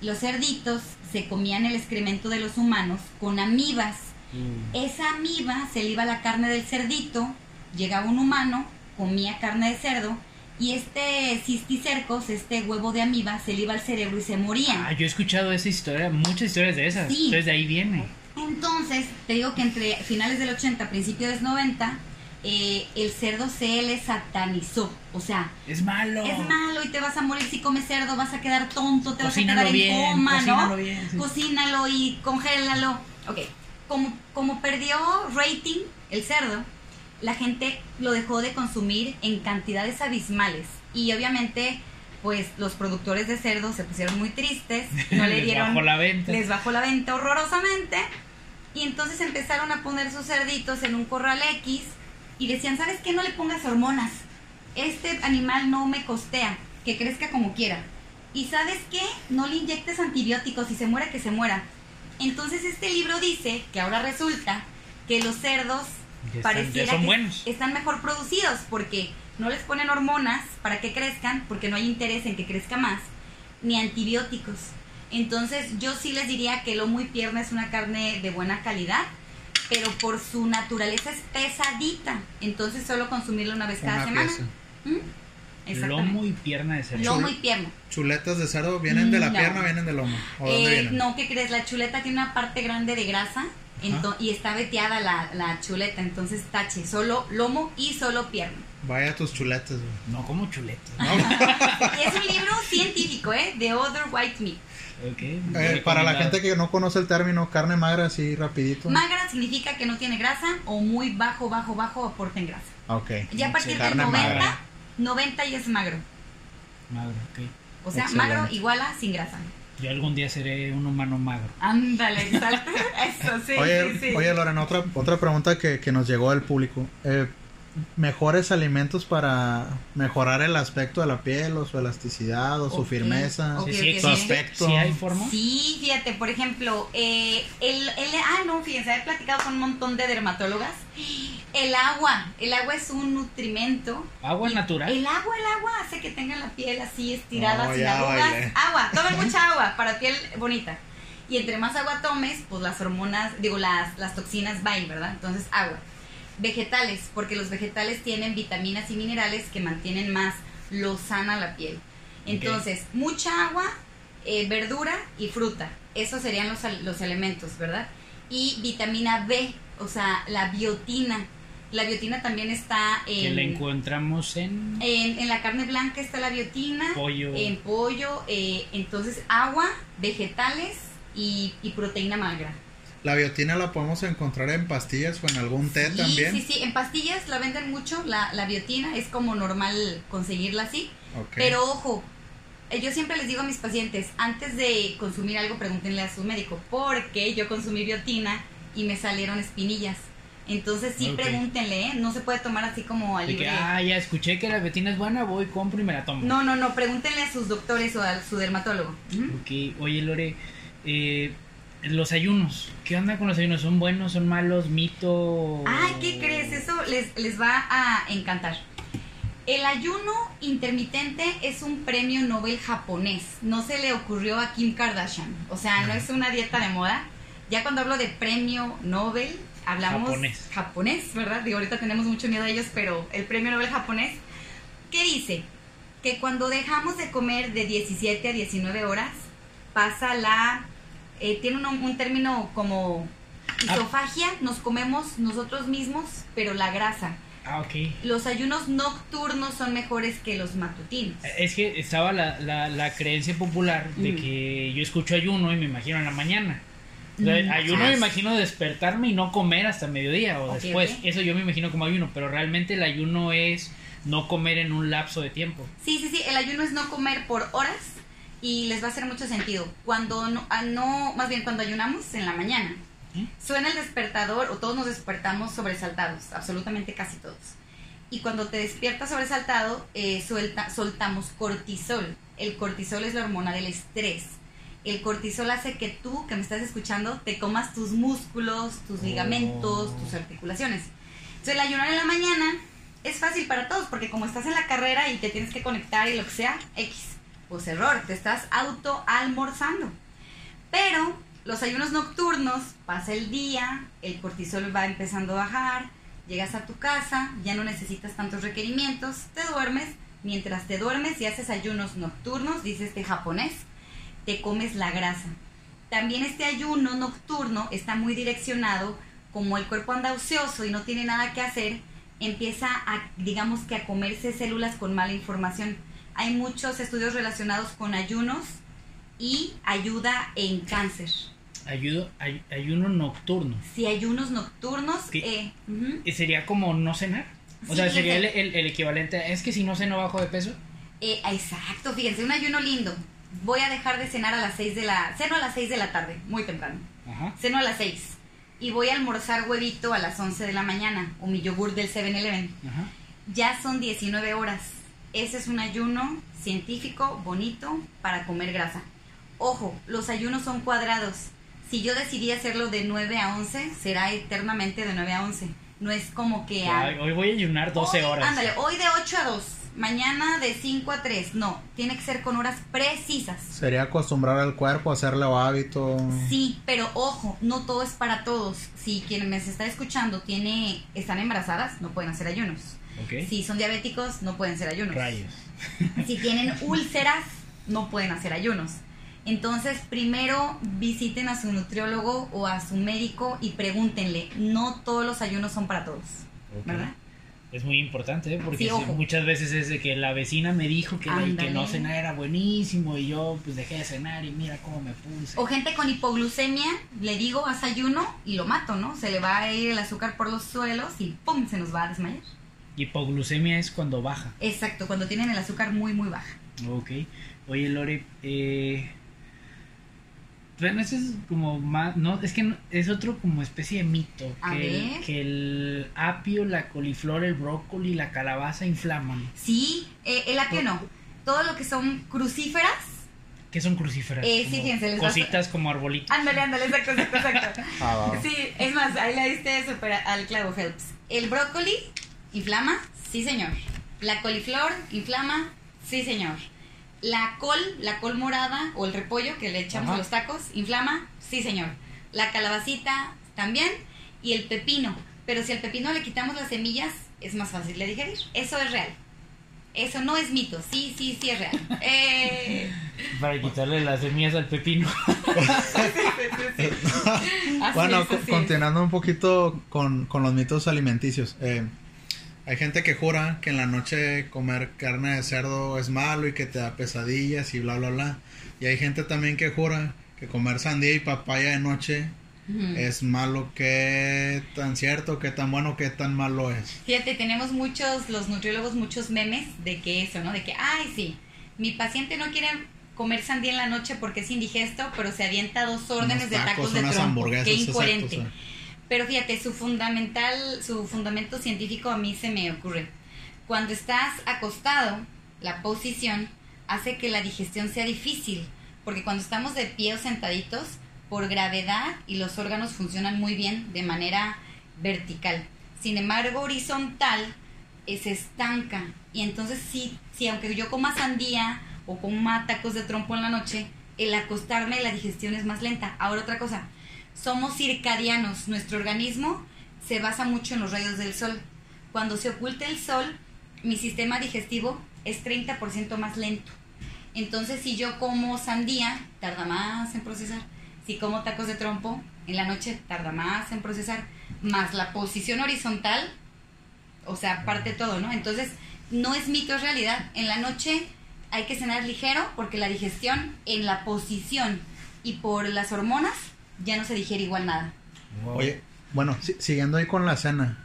Los cerditos se comían el excremento de los humanos con amibas. Esa amiba se le iba a la carne del cerdito, llegaba un humano, comía carne de cerdo y este cisticercos, este huevo de amiba, se le iba al cerebro y se morían. Ah, yo he escuchado esa historia, muchas historias de esas. Sí. Entonces de ahí viene. Entonces, te digo que entre finales del 80, principios del 90, eh, el cerdo se le satanizó. O sea, Es malo. es malo y te vas a morir si comes cerdo, vas a quedar tonto, te Cocínalo vas a quedar bien, en coma, cocínalo ¿no? bien, sí. Cocínalo y congélalo. Ok, como, como perdió rating el cerdo, la gente lo dejó de consumir en cantidades abismales. Y obviamente, pues los productores de cerdo se pusieron muy tristes, no le Les dieron bajó la venta. les bajó la venta horrorosamente y entonces empezaron a poner sus cerditos en un corral X y decían, ¿sabes qué? No le pongas hormonas. Este animal no me costea, que crezca como quiera. Y ¿sabes qué? No le inyectes antibióticos y se muera que se muera. Entonces este libro dice que ahora resulta que los cerdos están- pareciera son que buenos. están mejor producidos porque no les ponen hormonas para que crezcan, porque no hay interés en que crezca más, ni antibióticos. Entonces yo sí les diría que lomo y pierna es una carne de buena calidad, pero por su naturaleza es pesadita. Entonces solo consumirlo una vez cada Una semana. ¿Mm? Lomo y pierna de cerdo. Lomo y pierna. Chuletas de cerdo vienen de la No. pierna, vienen del lomo. ¿O dónde Eh, vienen? no, ¿qué crees? La chuleta tiene una parte grande de grasa ento- y está veteada la, la chuleta, entonces tache, solo lomo y solo pierna. Vaya tus chuletas, güey. No como chuletas. Y es un libro científico, ¿eh? The Other White Meat. Ok. Eh, para la gente que no conoce el término carne magra, así rapidito. Magra significa que no tiene grasa o muy bajo, bajo, bajo aporte en grasa. Ok. Ya a partir Sí, del carne 90, magra. 90 ya es magro. Magro, ok. O sea, Excelente. magro igual a sin grasa. Yo algún día seré un humano magro. Ándale, exacto. Eso, sí, oye, sí, sí. oye, Lorena, otra, otra pregunta que, que nos llegó del público. Eh, ¿Mejores alimentos para mejorar el aspecto de la piel o su elasticidad o su firmeza? Sí, su aspecto. ¿Sí hay forma? Sí, fíjate, por ejemplo, eh, el, el, ah, no, fíjense, he platicado con un montón de dermatólogas. El agua, el agua es un nutrimento. ¿Agua Y natural? El agua, el agua hace que tengan la piel así estirada, No, sin ya arrugas. bailé. Agua, tomen mucha agua para piel bonita. Y entre más agua tomes, pues las hormonas, digo, las, las toxinas van, ¿verdad? Entonces, agua. Vegetales, porque los vegetales tienen vitaminas y minerales que mantienen más lo sana la piel. Entonces, mucha agua, eh, verdura y fruta. Esos serían los, los elementos, ¿verdad? Y vitamina B, o sea, la biotina. La biotina también está Que en... la encontramos en En, en la carne blanca está la biotina, pollo. en pollo, eh, entonces agua, vegetales y, y proteína magra. La biotina la podemos encontrar en pastillas o en algún té Sí, también. sí, sí, en pastillas la venden mucho, la, la biotina, es como normal conseguirla así. Ok. Pero ojo, eh, yo siempre les digo a mis pacientes, antes de consumir algo, pregúntenle a su médico, porque yo consumí biotina y me salieron espinillas. Entonces sí, pregúntenle, ¿eh? no se puede tomar así como a De que, libre. ah, ya escuché que la betina es buena, voy, compro y me la tomo. No, no, no, pregúntenle a sus doctores o a su dermatólogo. Ujú. Ok, oye Lore, eh, los ayunos, ¿qué onda con los ayunos? ¿Son buenos, son malos, mito? Ay, ¿qué crees? Eso les, les va a encantar. El ayuno intermitente es un premio Nobel japonés. No se le ocurrió a Kim Kardashian. O sea, no es una dieta de moda. Ya cuando hablo de premio Nobel, hablamos Japonés. japonés, ¿verdad? Digo, ahorita tenemos mucho miedo a ellos, pero el premio Nobel japonés, ¿qué dice? Que cuando dejamos de comer de 17 a 19 horas, pasa la... eh, tiene un, un término como Ah. isofagia, nos comemos nosotros mismos, pero la grasa. Ah, ok. Los ayunos nocturnos son mejores que los matutinos. Es que estaba la, la, la creencia popular de Mm. que yo escucho ayuno y me imagino en la mañana. O sea, Mm, ayuno ah, me imagino despertarme y no comer hasta mediodía o después. Eso yo me imagino como ayuno, pero realmente el ayuno es no comer en un lapso de tiempo. Sí, sí, sí, el ayuno es no comer por horas y les va a hacer mucho sentido. Cuando no, ah, no más bien cuando ayunamos en la mañana, ¿Mm? suena el despertador o todos nos despertamos sobresaltados, absolutamente casi todos. Y cuando te despiertas sobresaltado, eh, suelta, soltamos cortisol. El cortisol es la hormona del estrés. El cortisol hace que tú, que me estás escuchando, te comas tus músculos, tus Oh. ligamentos, tus articulaciones. Entonces el ayunar en la mañana es fácil para todos porque como estás en la carrera y te tienes que conectar y lo que sea, X, pues error, te estás auto almorzando. Pero los ayunos nocturnos, pasa el día, el cortisol va empezando a bajar, llegas a tu casa, ya no necesitas tantos requerimientos, te duermes, mientras te duermes y haces ayunos nocturnos, dice este japonés, te comes la grasa. También este ayuno nocturno está muy direccionado, como el cuerpo anda ocioso y no tiene nada que hacer, empieza a, digamos que a comerse células con mala información. Hay muchos estudios relacionados con ayunos y ayuda en cáncer. Ayudo, ay- ayuno nocturno. Si ayunos nocturnos, eh, ujú, ¿Y ¿Sería como no cenar? O Sí, sea, sería el, el- el equivalente. a- Es que si no ceno bajo de peso. eh, exacto, fíjense, un ayuno lindo. Voy a dejar de cenar a las 6 de la... Ceno a las 6 de la tarde, muy temprano. Ajá. Ceno a las 6. Y voy a almorzar huevito a las 11 de la mañana, o mi yogur del 7-Eleven. Ajá. Ya son 19 horas. Ese es un ayuno científico, bonito, para comer grasa. Ojo, los ayunos son cuadrados. Si yo decidí hacerlo de 9 a 11, será eternamente de 9 a 11. No es como que... a- hoy voy a ayunar 12 Hoy- horas. Ándale, hoy de 8 a 2, mañana de 5 a 3. No, tiene que ser con horas precisas. Sería acostumbrar al cuerpo, hacerle hábito. Sí, pero ojo, no todo es para todos. Si quien me está escuchando tiene, están embarazadas, no pueden hacer ayunos. Si son diabéticos, no pueden hacer ayunos. Rayos. Si tienen úlceras, no pueden hacer ayunos. Entonces, primero visiten a su nutriólogo o a su médico y pregúntenle. No todos los ayunos son para todos. ¿verdad? es muy importante, ¿eh? porque Sí, muchas veces es de que la vecina me dijo que, que no cenar era buenísimo y yo pues dejé de cenar y mira cómo me puse. O gente con hipoglucemia, le digo, haz ayuno y lo mato, ¿no? Se le va a ir el azúcar por los suelos y ¡pum! se nos va a desmayar. Hipoglucemia es cuando baja. Exacto, cuando tienen el azúcar muy, muy baja. Ok. Oye, Lore, eh... Bueno, eso es como más... No, es que no- es otro como especie de mito. A que, el, ver. que el apio, la coliflor, el brócoli, la calabaza inflaman. Sí, eh, el apio no. Todo lo que son crucíferas. ¿Qué son crucíferas? Eh, sí, fíjense, les vas a- Cositas como arbolitos. Ándale, ándale, exacto, exacto, exacto. Ah. Sí, es más, ahí la diste súper al clavo, Phelps. El brócoli inflama, sí señor. La coliflor inflama, sí señor. La col, la col morada o el repollo que le echamos Ajá. a los tacos, inflama, sí señor. La calabacita también y el pepino. Pero si al pepino le quitamos las semillas, es más fácil de digerir. Eso es real. Eso no es mito, sí, sí, sí es real. Eh, Para quitarle las semillas al pepino. bueno, continuando un poquito con, con los mitos alimenticios. eh, hay gente que jura que en la noche comer carne de cerdo es malo y que te da pesadillas y bla, bla, bla. Y hay gente también que jura que comer sandía y papaya de noche es malo. ¿Qué tan cierto, qué tan bueno, qué tan malo es? Fíjate, tenemos muchos, los nutriólogos, muchos memes de que eso, ¿no? De que, ay, sí, mi paciente no quiere comer sandía en la noche porque es indigesto, pero se avienta dos órdenes Unos de tacos de hamburguesas, Qué exacto, incoherente. o sea. Pero fíjate, su fundamental, su fundamento científico a mí se me ocurre. Cuando estás acostado, la posición hace que la digestión sea difícil, porque cuando estamos de pie o sentaditos, por gravedad y los órganos funcionan muy bien de manera vertical. Sin embargo, horizontal eh, se estanca y entonces sí, sí, aunque yo coma sandía o coma tacos de trompo en la noche, el acostarme la digestión es más lenta. Ahora otra cosa, somos circadianos, nuestro organismo se basa mucho en los rayos del sol. Cuando se oculta el sol, mi sistema digestivo es 30% más lento. Entonces, si yo como sandía, tarda más en procesar. Si como tacos de trompo, en la noche tarda más en procesar. Más la posición horizontal, o sea, parte todo, ¿no? Entonces, no es mito, es realidad. En la noche hay que cenar ligero porque la digestión en la posición y por las hormonas ya no se digiere igual nada. Oye, bueno, si- siguiendo ahí con la cena.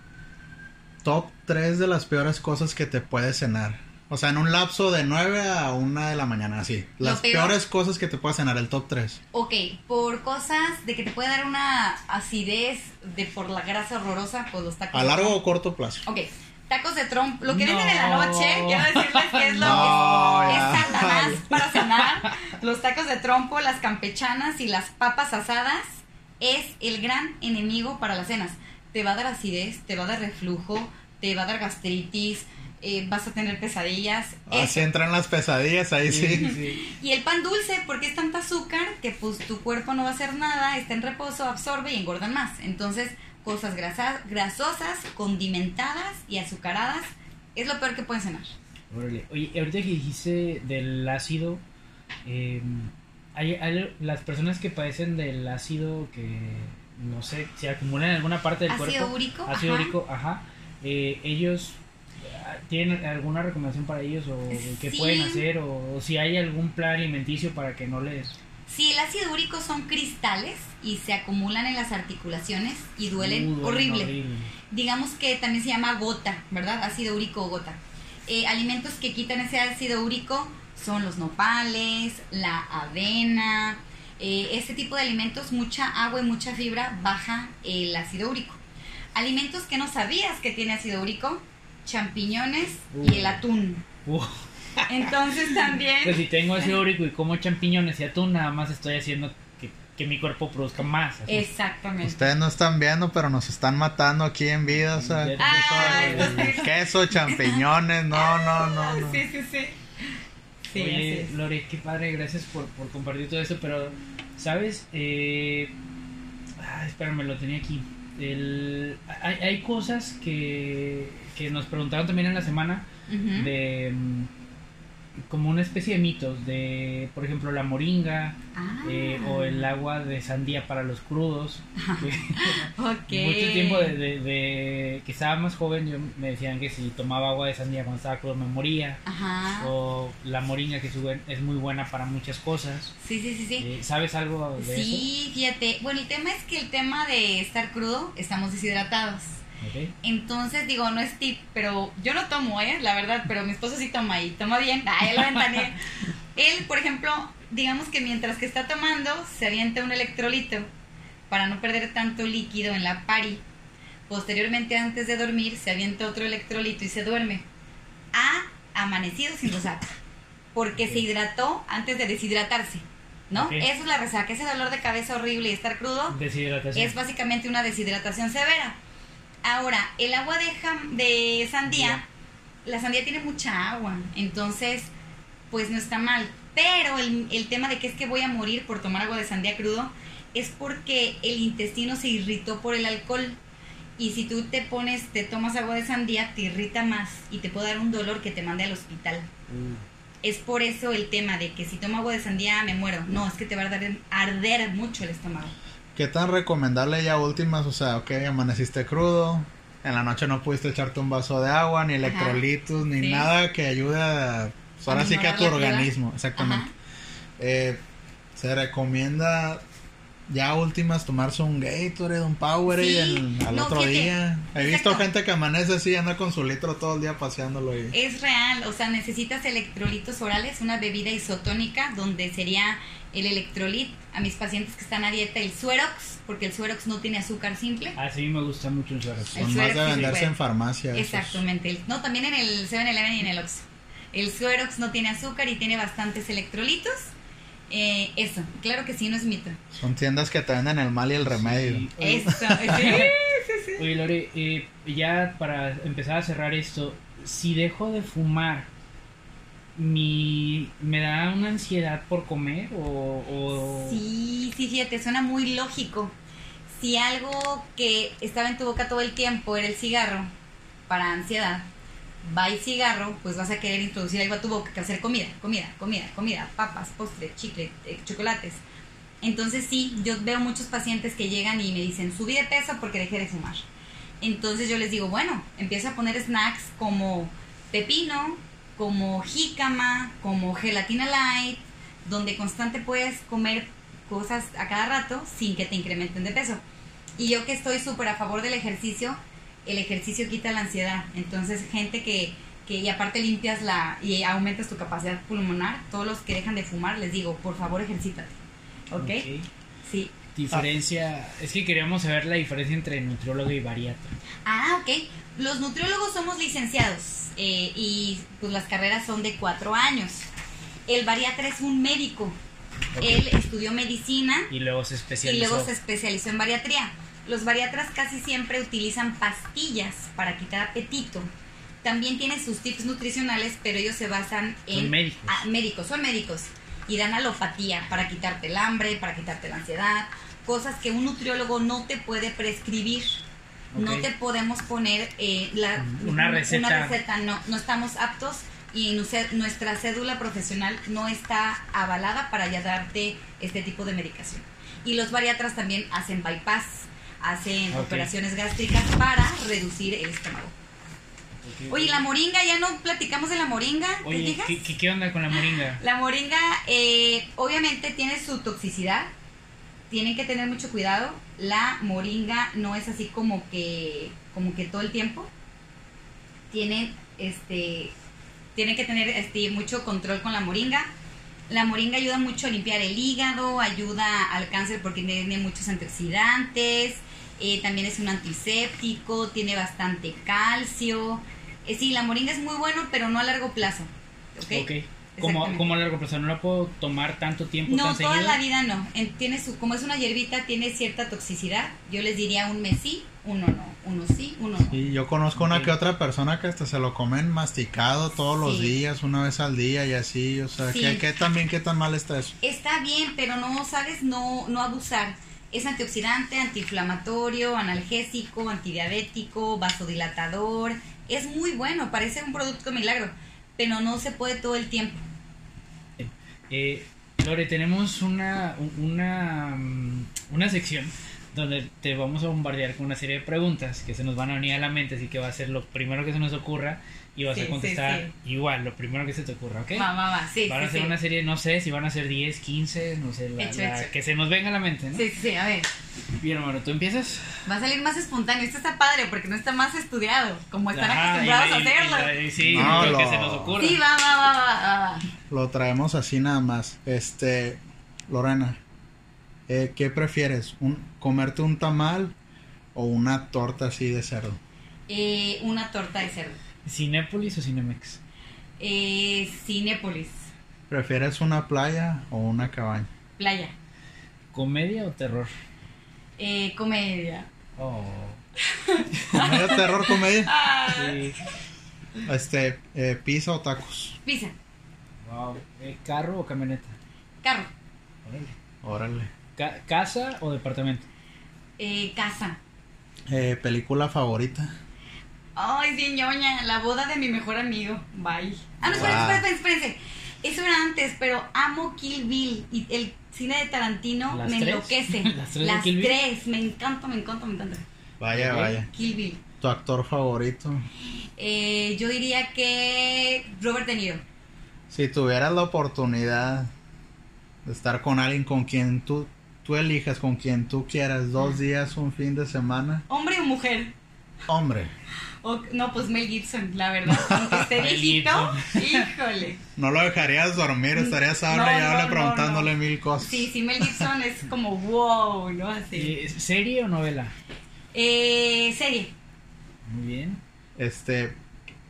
Top 3 de las peores cosas que te puedes cenar. O sea, en un lapso de 9 a 1 de la mañana, así. Las peor- peores cosas que te puedes cenar, el top 3. Ok, por cosas de que te puede dar una acidez de por la grasa horrorosa, pues los tacos. ¿A largo o corto plazo? Ok, tacos de trompo. Lo que No. venden en la noche, quiero decirles que es lo No, que es, es Satanás para cenar. Los tacos de trompo, las campechanas y las papas asadas es el gran enemigo para las cenas. Te va a dar acidez, te va a dar reflujo, te va a dar gastritis, eh, vas a tener pesadillas. Es- Así entran las pesadillas, ahí sí. y el pan dulce, porque es tanta azúcar que pues tu cuerpo no va a hacer nada, está en reposo, absorbe y engordan más. Entonces, cosas grasa- grasosas, condimentadas y azucaradas es lo peor que pueden cenar. Órale. Oye, ahorita que dijiste del ácido, eh, hay, hay las personas que padecen del ácido que, no sé, se acumulan en alguna parte del Ácido cuerpo. úrico, Ácido ajá. úrico, ajá. Eh, ellos, ah, ¿tienen alguna recomendación para ellos o qué Sí. pueden hacer? O, o si hay algún plan alimenticio para que no les... Si el ácido úrico son cristales y se acumulan en las articulaciones y duelen Uh, horrible. digamos que también se llama gota, ¿verdad? Ácido úrico o gota. Eh, alimentos que quitan ese ácido úrico son los nopales, la avena, eh, este tipo de alimentos, mucha agua y mucha fibra baja el ácido úrico. Alimentos que no sabías que tiene ácido úrico, champiñones y el Uh. atún. Uh, Entonces también... pues si tengo ácido úrico y como champiñones y atún, nada más estoy haciendo que, que mi cuerpo produzca más. así. Exactamente. Ustedes no están viendo, pero nos están matando aquí en vida. O sea, Ay, sí. queso, champiñones, no, no, no. no. Sí, sí, sí. Oye. Lore, qué padre, gracias por, por compartir todo esto, pero, ¿sabes? Eh, ah, espérame, lo tenía aquí. El, hay, hay cosas que, que nos preguntaron también en la semana Ujú. de, mm, como una especie de mitos de, por ejemplo, la moringa Ah. eh, o el agua de sandía para los crudos. Mucho tiempo de, de- de que estaba más joven yo me decían que si tomaba agua de sandía cuando estaba crudo me moría. Ajá. O la moringa que es muy buena para muchas cosas. Sí, sí, sí, sí. Eh, ¿Sabes algo de Sí, fíjate. Bueno, el tema es que el tema de estar crudo, estamos deshidratados. Entonces, digo, no es tip, pero yo no tomo, ¿eh? La verdad, pero mi esposo sí toma y toma bien. Ah, él. Él, por ejemplo, digamos que mientras que está tomando, se avienta un electrolito para no perder tanto líquido en la pari. Posteriormente, antes de dormir, se avienta otro electrolito y se duerme. Ha amanecido sin resaca. Porque se hidrató antes de deshidratarse. ¿no? Ok. Eso es la resaca, ese dolor de cabeza horrible y estar crudo es básicamente una deshidratación severa. Ahora, el agua de, jam- de sandía, la sandía tiene mucha agua, entonces, pues no está mal. Pero el, el tema de que es que voy a morir por tomar agua de sandía crudo es porque el intestino se irritó por el alcohol. Y si tú te pones, te tomas agua de sandía, te irrita más y te puede dar un dolor que te mande al hospital. Uh, Es por eso el tema de que si tomo agua de sandía me muero. No, es que te va a arder, arder mucho el estómago. ¿Qué tan recomendable ya últimas? O sea, ok, amaneciste crudo, en la noche no pudiste echarte un vaso de agua, ni electrolitos, ni sí. nada que ayude a... ahora sí que a tu organismo, exactamente. Eh, se recomienda ya últimas tomarse un Gatorade, un Powerade Sí. el- al No, otro fíjate. día. He visto Exacto. gente que amanece así, anda con su litro todo el día paseándolo y... Es real, o sea, necesitas electrolitos orales, una bebida isotónica donde sería el electrolit a mis pacientes que están a dieta, el Suerox, porque el Suerox no tiene azúcar simple. Ah, sí, me gusta mucho el suero. El Son más de venderse en farmacia. esos. Exactamente. El- No, también en el 7-Eleven y en el Oxxo. El Suerox no tiene azúcar y tiene bastantes electrolitos. Eh, eso, claro que sí, no es mito. Son tiendas que te venden el mal y el remedio. Sí. Eso, sí, sí, sí. Oye, Lore, eh, ya para empezar a cerrar esto, si dejo de fumar, mi, ¿me da una ansiedad por comer o...? o- Sí, sí, fíjate, suena muy lógico. Si algo que estaba en tu boca todo el tiempo era el cigarro, para ansiedad, va el cigarro, pues vas a querer introducir algo a tu boca, que ser comida, comida, comida, comida, papas, postre, chicle, eh, chocolates. Entonces sí, yo veo muchos pacientes que llegan y me dicen, subí de peso porque dejé de fumar. Entonces yo les digo, bueno, empieza a poner snacks como pepino, como jícama, como gelatina light, donde constante puedes comer cosas a cada rato sin que te incrementen de peso. Y yo que estoy súper a favor del ejercicio, el ejercicio quita la ansiedad. Entonces, gente que, que y aparte limpias la y aumentas tu capacidad pulmonar, todos los que dejan de fumar, les digo, por favor, ejercítate. ¿Ok? Ok. Sí. Diferencia, es que queríamos saber la diferencia entre nutriólogo y bariatra. Ah, ok. Los nutriólogos somos licenciados eh, y pues las carreras son de cuatro años. El bariatra es un médico. Él estudió medicina Y luego se y especializó. luego se especializó en bariatría. Los bariatras casi siempre utilizan pastillas para quitar apetito. También tienen sus tips nutricionales, pero ellos se basan en Son médicos. Ah, médicos, son médicos y dan alopatía para quitarte el hambre, para quitarte la ansiedad, cosas que un nutriólogo no te puede prescribir. No te podemos poner eh, la, Una receta. Una receta, no, no estamos aptos y nuestra cédula profesional no está avalada para ya darte este tipo de medicación. Y los bariatras también hacen bypass, hacen operaciones gástricas para reducir el estómago. Oye, la moringa, ya no platicamos de la moringa. ¿qué, qué, qué onda con la moringa? La moringa eh, obviamente tiene su toxicidad, tienen que tener mucho cuidado. La moringa no es así como que como que todo el tiempo. Tienen este tienen que tener este mucho control con la moringa. La moringa ayuda mucho a limpiar el hígado, ayuda al cáncer porque tiene muchos antioxidantes, eh, también es un antiséptico, tiene bastante calcio. Eh, sí, la moringa es muy bueno, pero no a largo plazo. ¿ok? Ok. Como, Exactamente. como a largo plazo, no la puedo tomar tanto tiempo No, tan toda seguido. la vida no. En- tiene su, como es una hierbita, tiene cierta toxicidad. Yo les diría un mes sí, uno no. Uno sí, uno no. Y yo conozco una Ok. que otra persona que hasta se lo comen masticado todos los Sí. días, una vez al día y así, o sea, Sí. ¿qué, qué también, qué tan mal está eso? Está bien, pero no, ¿sabes? No, no abusar. Es antioxidante, antiinflamatorio, analgésico, antidiabético, vasodilatador. Es muy bueno, parece un producto milagro, pero no se puede todo el tiempo. Eh, Lore, tenemos una, una, mm, una sección donde te vamos a bombardear con una serie de preguntas que se nos van a venir a la mente, así que va a ser lo primero que se nos ocurra y vas Sí, a sí, contestar igual, lo primero que se te ocurra, ¿ok? Va, va, va. Sí, Van a sí, ser sí. una serie, no sé si van a ser 10, 15, no sé, la- Hecho, la hecho. que se nos venga a la mente, ¿no? Sí, sí, sí, a ver. Bien, hermano, ¿tú empiezas? Va a salir más espontáneo. Esto está padre porque no está más estudiado, como están Ajá, acostumbrados y- a hacerlo. y- y- sí, No, lo que se nos ocurra. Sí, va, va, va, va, va, va. Lo traemos así nada más. Este, Lorena, eh, ¿qué prefieres? ¿Un, ¿Comerte un tamal o una torta así de cerdo? Eh, una torta de cerdo. ¿Cinépolis o Cinemex? Eh, Cinépolis. ¿Prefieres una playa o una cabaña? Playa. ¿Comedia o terror? Eh, comedia. Oh, ¿Comedia, terror, comedia? Ah, sí. Este, eh, pizza o tacos. pizza. Wow. Eh, ¿Carro o camioneta? Carro. Órale. Órale. Ca- ¿Casa o departamento? Eh, casa. Eh, ¿Película favorita? Ay, sí, ñoña. La boda de mi mejor amigo. Bye. Ah, no, espérense, Wow. espérense, espérense. Eso era antes, pero amo Kill Bill. Y el cine de Tarantino ¿Las me tres? enloquece. ¿Las tres de Kill Bill? tres. Me encanta, me encanta, me encanta. Vaya, vaya. Kill Bill. ¿Tu actor favorito? Eh, yo diría que Robert De Niro. Si tuvieras la oportunidad de estar con alguien con quien tú, tú elijas, con quien tú quieras, dos días, un fin de semana, ¿Hombre o mujer? hombre, O- no, pues Mel Gibson, la verdad. Aunque esté viejito, híjole. no lo dejarías dormir, estarías hable No, y hable no, preguntándole no. mil cosas. Sí, sí, Mel Gibson es como wow, ¿no? Así. Eh, ¿Serie o novela? Eh, serie. Muy bien. Este,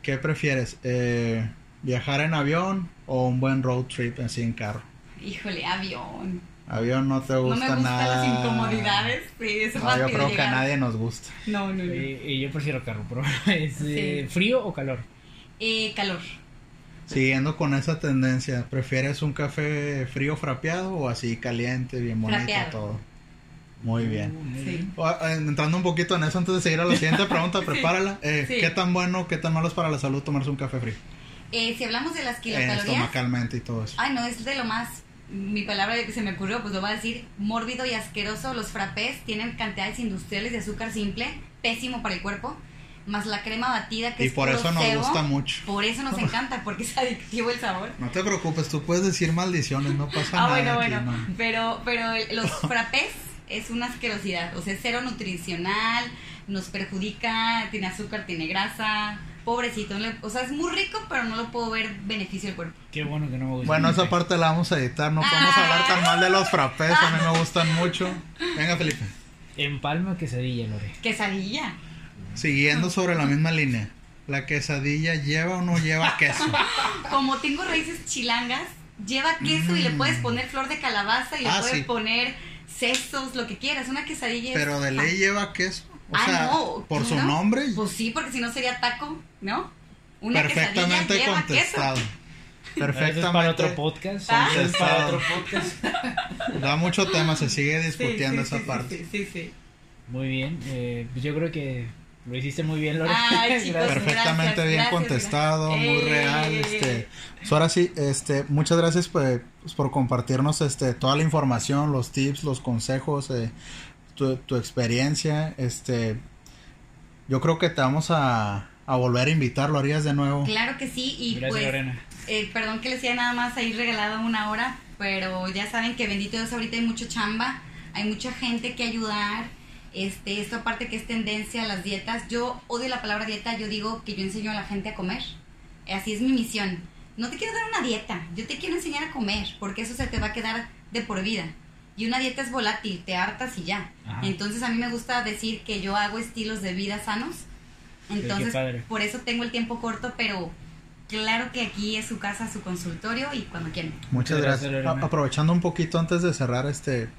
¿qué prefieres? Eh, ¿Viajar en avión o un buen road trip así en carro? Híjole, avión. Avión no te No gusta me gustan nada. las incomodidades. Sí, es No, yo creo que a llegar. nadie nos gusta. No, no, no. Eh, eh, yo prefiero carro, pero es eh, Sí. frío o calor. Eh, calor. Siguiendo con esa tendencia, ¿prefieres un café frío frapeado o así caliente, bien bonito Frapeado. todo? Muy bien. Uh, muy Sí. bien. O, eh, Entrando un poquito en eso antes de seguir a la siguiente pregunta, Sí, prepárala. Eh, sí. ¿Qué tan bueno, qué tan malo es para la salud tomarse un café frío? Eh, si hablamos de las Eh, kilocalorías. estomacalmente y todo eso. Ay, no, es de lo más. Mi palabra que se me ocurrió, pues lo voy a decir: mórbido y asqueroso. Los frappés tienen cantidades industriales de azúcar simple, pésimo para el cuerpo. Más la crema batida, que Y es por eso nos cebo. gusta mucho. Por eso nos encanta, porque es adictivo el sabor. No te preocupes, tú puedes decir maldiciones, no pasa Ah, nada. bueno, aquí, bueno. no. Pero, pero los frappés es una asquerosidad. O sea, es cero nutricional, nos perjudica, tiene azúcar, tiene grasa. Pobrecito. o sea, es muy rico, pero no lo puedo ver beneficio al cuerpo. Qué bueno que no me gusta. Bueno, esa parte la vamos a editar, no podemos Ah. hablar tan mal de los frappés, a mí me gustan mucho. Venga, Felipe. Empalme o quesadilla, Lore. Quesadilla. Siguiendo sobre la misma línea, ¿la quesadilla lleva o no lleva queso? Como tengo raíces chilangas, lleva queso y le Mm. puedes poner flor de calabaza y le Ah, puedes sí. poner sesos, lo que quieras. Una quesadilla es Pero de ley lleva queso. O Ah, sea, no, por su nombre, Pues sí, porque si no sería taco, ¿no? Una perfectamente quesadilla lleva contestado. queso. Perfectamente. Es para otro podcast. Ah. Eso es para Contestado. otro podcast. Da mucho tema, se sigue discutiendo Sí, sí, esa sí, parte. Sí, sí, sí. Muy bien. Eh, pues yo creo que lo hiciste muy bien, Lore. Ay, chicos. Perfectamente Gracias, bien gracias, contestado, gracias. muy Eh. real. Este, pues ahora sí, este, muchas gracias pues, pues, por compartirnos este, toda la información, los tips, los consejos, eh, tu, tu experiencia. Este, yo creo que te vamos a, a volver a invitar, lo harías de nuevo. Claro que sí, y Gracias, pues, Lorena. eh, perdón que les haya nada más ahí regalado una hora, pero ya saben que bendito Dios ahorita hay mucho chamba, hay mucha gente que ayudar, este, esto aparte que es tendencia a las dietas, yo odio la palabra dieta, yo digo que yo enseño a la gente a comer, así es mi misión, no te quiero dar una dieta, yo te quiero enseñar a comer, porque eso se te va a quedar de por vida. Y una dieta es volátil, te hartas y ya. Ajá. Entonces a mí me gusta decir que yo hago estilos de vida sanos. Entonces, por eso tengo el tiempo corto, pero claro que aquí es su casa, su consultorio y cuando quieran. Muchas gracias. gracias, aprovechando un poquito antes de cerrar, este,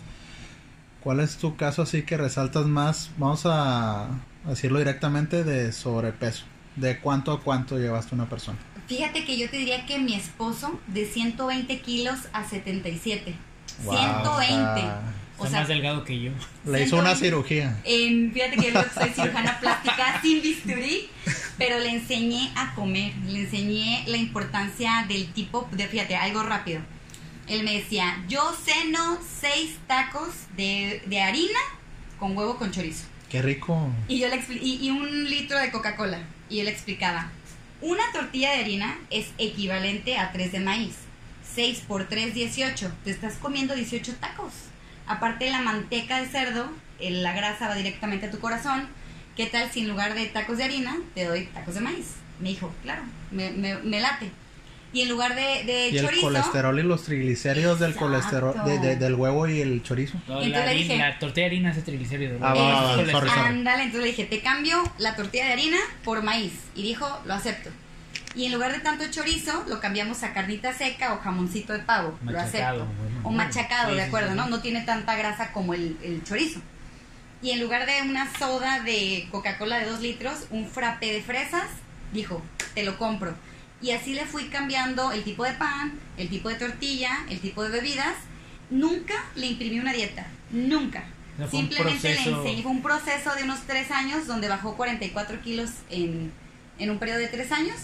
¿cuál es tu caso así que resaltas más? Vamos a decirlo directamente de sobrepeso. ¿De cuánto a cuánto llevaste una persona? Fíjate que yo te diría que mi esposo de 120 kilos a 77. 120. está- O sea, más delgado que yo. Le hizo una 120. cirugía. En, fíjate que yo soy cirujana plástica sin bisturí, pero le enseñé a comer, le enseñé la importancia del tipo, de, fíjate, algo rápido. Él me decía, yo ceno seis tacos de, de harina con huevo con chorizo. Qué rico. Y yo le y, y un litro de Coca-Cola. Y él explicaba, una tortilla de harina es equivalente a 3 de maíz. 6 por 3, 18. Te estás comiendo 18 tacos. Aparte de la manteca de cerdo, el- la grasa va directamente a tu corazón. ¿Qué tal si en lugar de tacos de harina te doy tacos de maíz? Me dijo, claro, me, me- me late. Y en lugar de, de Y el chorizo... colesterol y los triglicéridos del Exacto. colesterol de- de- del huevo y el chorizo. No, Entonces la, le harina- dije- la tortilla de harina es triglicéridos. Ah, va, va, sorry. Ándale, entonces le dije, te cambio la tortilla de harina por maíz. Y dijo, lo acepto. Y en lugar de tanto chorizo, lo cambiamos a carnita seca o jamoncito de pavo. lo Machacado, acepto. bueno. O machacado, Sí, de sí, acuerdo, sí. ¿no? No tiene tanta grasa como el, el chorizo. Y en lugar de una soda de Coca-Cola de 2 litros, un frappé de fresas, dijo, te lo compro. Y así le fui cambiando el tipo de pan, el tipo de tortilla, el tipo de bebidas. Nunca le imprimí una dieta, nunca. O sea, fue un Simplemente le enseñé, fue un proceso de unos 3 años donde bajó 44 kilos en, en un periodo de 3 años.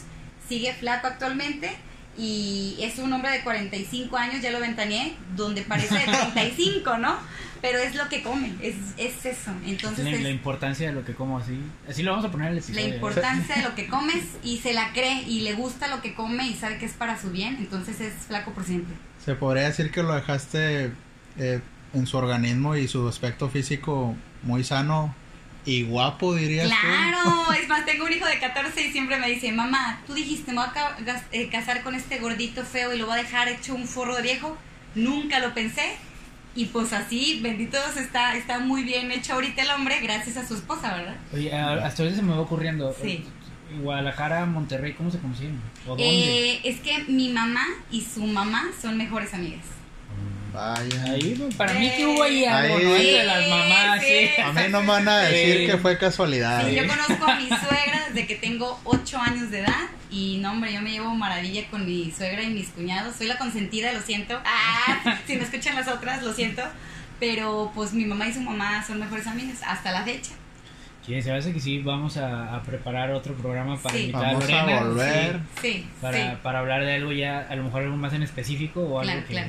Sigue flaco actualmente y es un hombre de 45 años, ya lo ventaneé, donde parece de 35, ¿no? Pero es lo que come, es, es eso. Entonces la, es la importancia de lo que como así. Así lo vamos a poner en el la episodio. ¿eh? importancia de lo que comes y se la cree y le gusta lo que come y sabe que es para su bien, entonces es flaco por siempre. Se podría decir que lo dejaste eh, en su organismo y su aspecto físico muy sano y guapo, dirías tú. Claro, es más, tengo un hijo de 14 y siempre me dice, mamá, tú dijiste, me voy a eh, casar con este gordito feo y lo voy a dejar hecho un forro de viejo. Nunca lo pensé. Y pues así, bendito Dios, está, está muy bien hecho ahorita el hombre gracias a su esposa, ¿verdad? Oye, a- hasta ahorita se me va ocurriendo. Sí. Guadalajara, Monterrey, ¿cómo se conocieron? ¿O dónde? Eh, es que mi mamá y su mamá son mejores amigas. Vaya. Ahí, para mí que hubo ahí algo, Ahí. ¿no? Entre las mamás, sí. Sí. A mí no me van a decir Sí. que fue casualidad. Sí, ¿eh? yo conozco a mi suegra desde que tengo 8 años de edad y no, hombre, yo me llevo maravilla con mi suegra y mis cuñados. Soy la consentida, lo siento. Ah, si no escuchan las otras, lo siento. Pero pues mi mamá y su mamá son mejores amigas hasta la fecha. Sí, se me hace que sí, vamos a, a preparar otro programa para Sí. invitar Vamos a Lorena. a volver. sí, Sí, para, sí. para hablar de algo ya, a lo mejor algo más en específico o algo Claro, que... claro.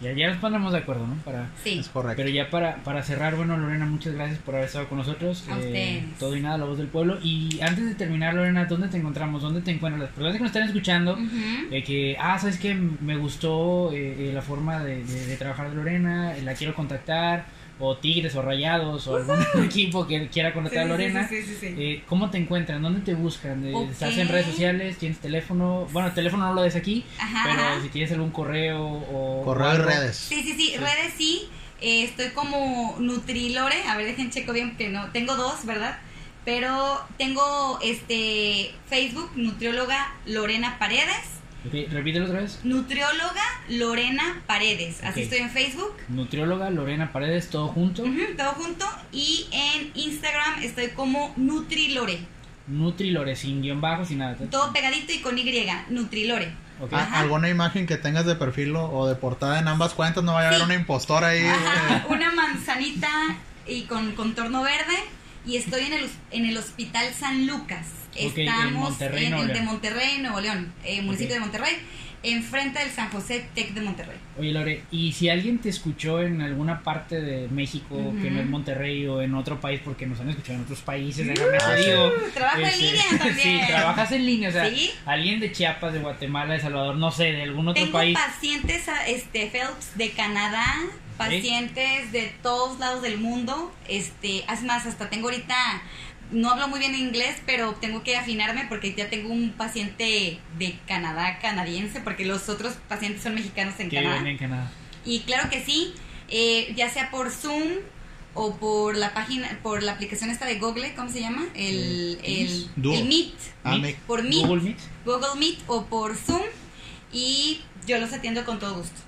Ya, ya nos pondremos de acuerdo, ¿no? Para, Sí. Es correcto. Pero ya para, para cerrar, bueno, Lorena, muchas gracias por haber estado con nosotros. A Eh, todo y nada, la voz del pueblo. Y antes de terminar, Lorena, ¿dónde te encontramos? ¿Dónde te encuentran las personas que nos están escuchando? Ujú. Eh, que, ah, ¿sabes qué? Me gustó eh, eh, la forma de, de- de trabajar de Lorena, eh, la quiero contactar, o Tigres o Rayados, o algún equipo que quiera contactar a Lorena. sí, sí, sí, sí. Eh, ¿Cómo te encuentran? ¿Dónde te buscan? Eh, Ok. ¿Estás en redes sociales? ¿Tienes teléfono? Bueno, teléfono no lo des aquí, Ajá, pero ajá. si tienes algún correo o... Correo o y redes. Sí, sí, sí, redes sí. Eh, estoy como Nutrilore. A ver, dejen checo bien que no. Tengo dos, ¿verdad? Pero tengo este Facebook, nutrióloga Lorena Paredes. Repítelo otra vez. Nutrióloga Lorena Paredes. Así estoy en Facebook. Nutrióloga Lorena Paredes, todo junto. Todo junto. Y en Instagram estoy como Nutrilore. Nutrilore, sin guion bajo, sin nada. Todo pegadito y con Y. Nutrilore. Ok. Ah. ¿Alguna imagen que tengas de perfil o- de portada en ambas cuentas? No vaya a haber Sí. una impostora ahí. Ajá, una manzanita y con contorno verde. Y estoy en el, en el Hospital San Lucas. Ok, en Estamos Monterrey, en, de León. Monterrey, Nuevo León, eh, municipio de Monterrey, enfrente del San José Tec de Monterrey. Oye, Lore, y si alguien te escuchó en alguna parte de México, que no es Monterrey o en otro país, porque nos han escuchado en otros países, déjame Ah, te sí. digo. trabajo en este, línea también. Sí, trabajas en línea, o sea, Sí. alguien de Chiapas, de Guatemala, de Salvador, no sé, de algún otro Tengo país. pacientes a- este, Phelps de Canadá, pacientes de todos lados del mundo. Este, es más, hasta tengo ahorita, no hablo muy bien inglés, pero tengo que afinarme porque ya tengo un paciente de Canadá canadiense, porque los otros pacientes son mexicanos en que Canadá. en Canadá. Y claro que sí, eh, ya sea por Zoom o por la página, por la aplicación esta de Google, ¿cómo se llama? El, el, Duo. el Meet. Ah, Meet, me- Por Meet. Google Meet. Google Meet o por Zoom y yo los atiendo con todo gusto.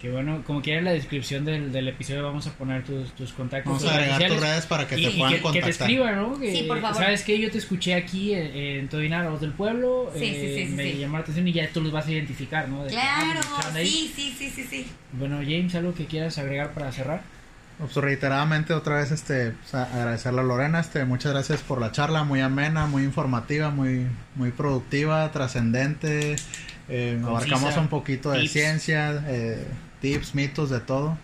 Que bueno, como quiera en la descripción del, del episodio vamos a poner tus, tus contactos. Vamos a agregar tus redes para que y, te y puedan que, que te contactar. escriban, ¿no? Que, Sí, por favor. ¿Sabes qué? Yo te escuché aquí en, en Todina, la voz del pueblo. Sí, sí, eh, sí, sí, me sí. llamó la atención y ya tú los vas a identificar, ¿no? De que, ah, Claro, ahí. sí, sí, sí, sí, sí. Bueno, James, ¿algo que quieras agregar para cerrar? Pues reiteradamente otra vez este pues, agradecerle a Lorena, este muchas gracias por la charla, muy amena, muy informativa, muy muy productiva, trascendente. eh, abarcamos un poquito de tips. ciencia, eh, tips, mitos, de todo.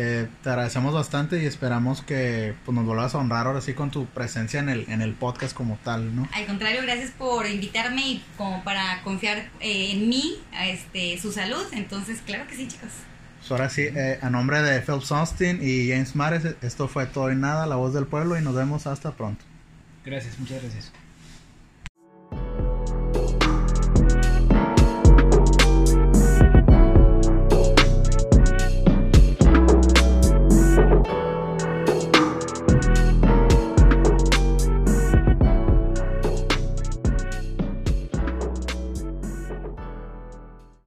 Eh, te agradecemos bastante y esperamos que pues, nos vuelvas a honrar ahora sí con tu presencia en el, en el podcast como tal, ¿no? Al contrario, gracias por invitarme y como para confiar eh, en mí, a este, su salud. Entonces, claro que sí, chicos. Pues ahora sí, eh, a nombre de Phelps Austin y James Mares, esto fue todo y nada, la voz del pueblo y nos vemos hasta pronto. Gracias, muchas gracias.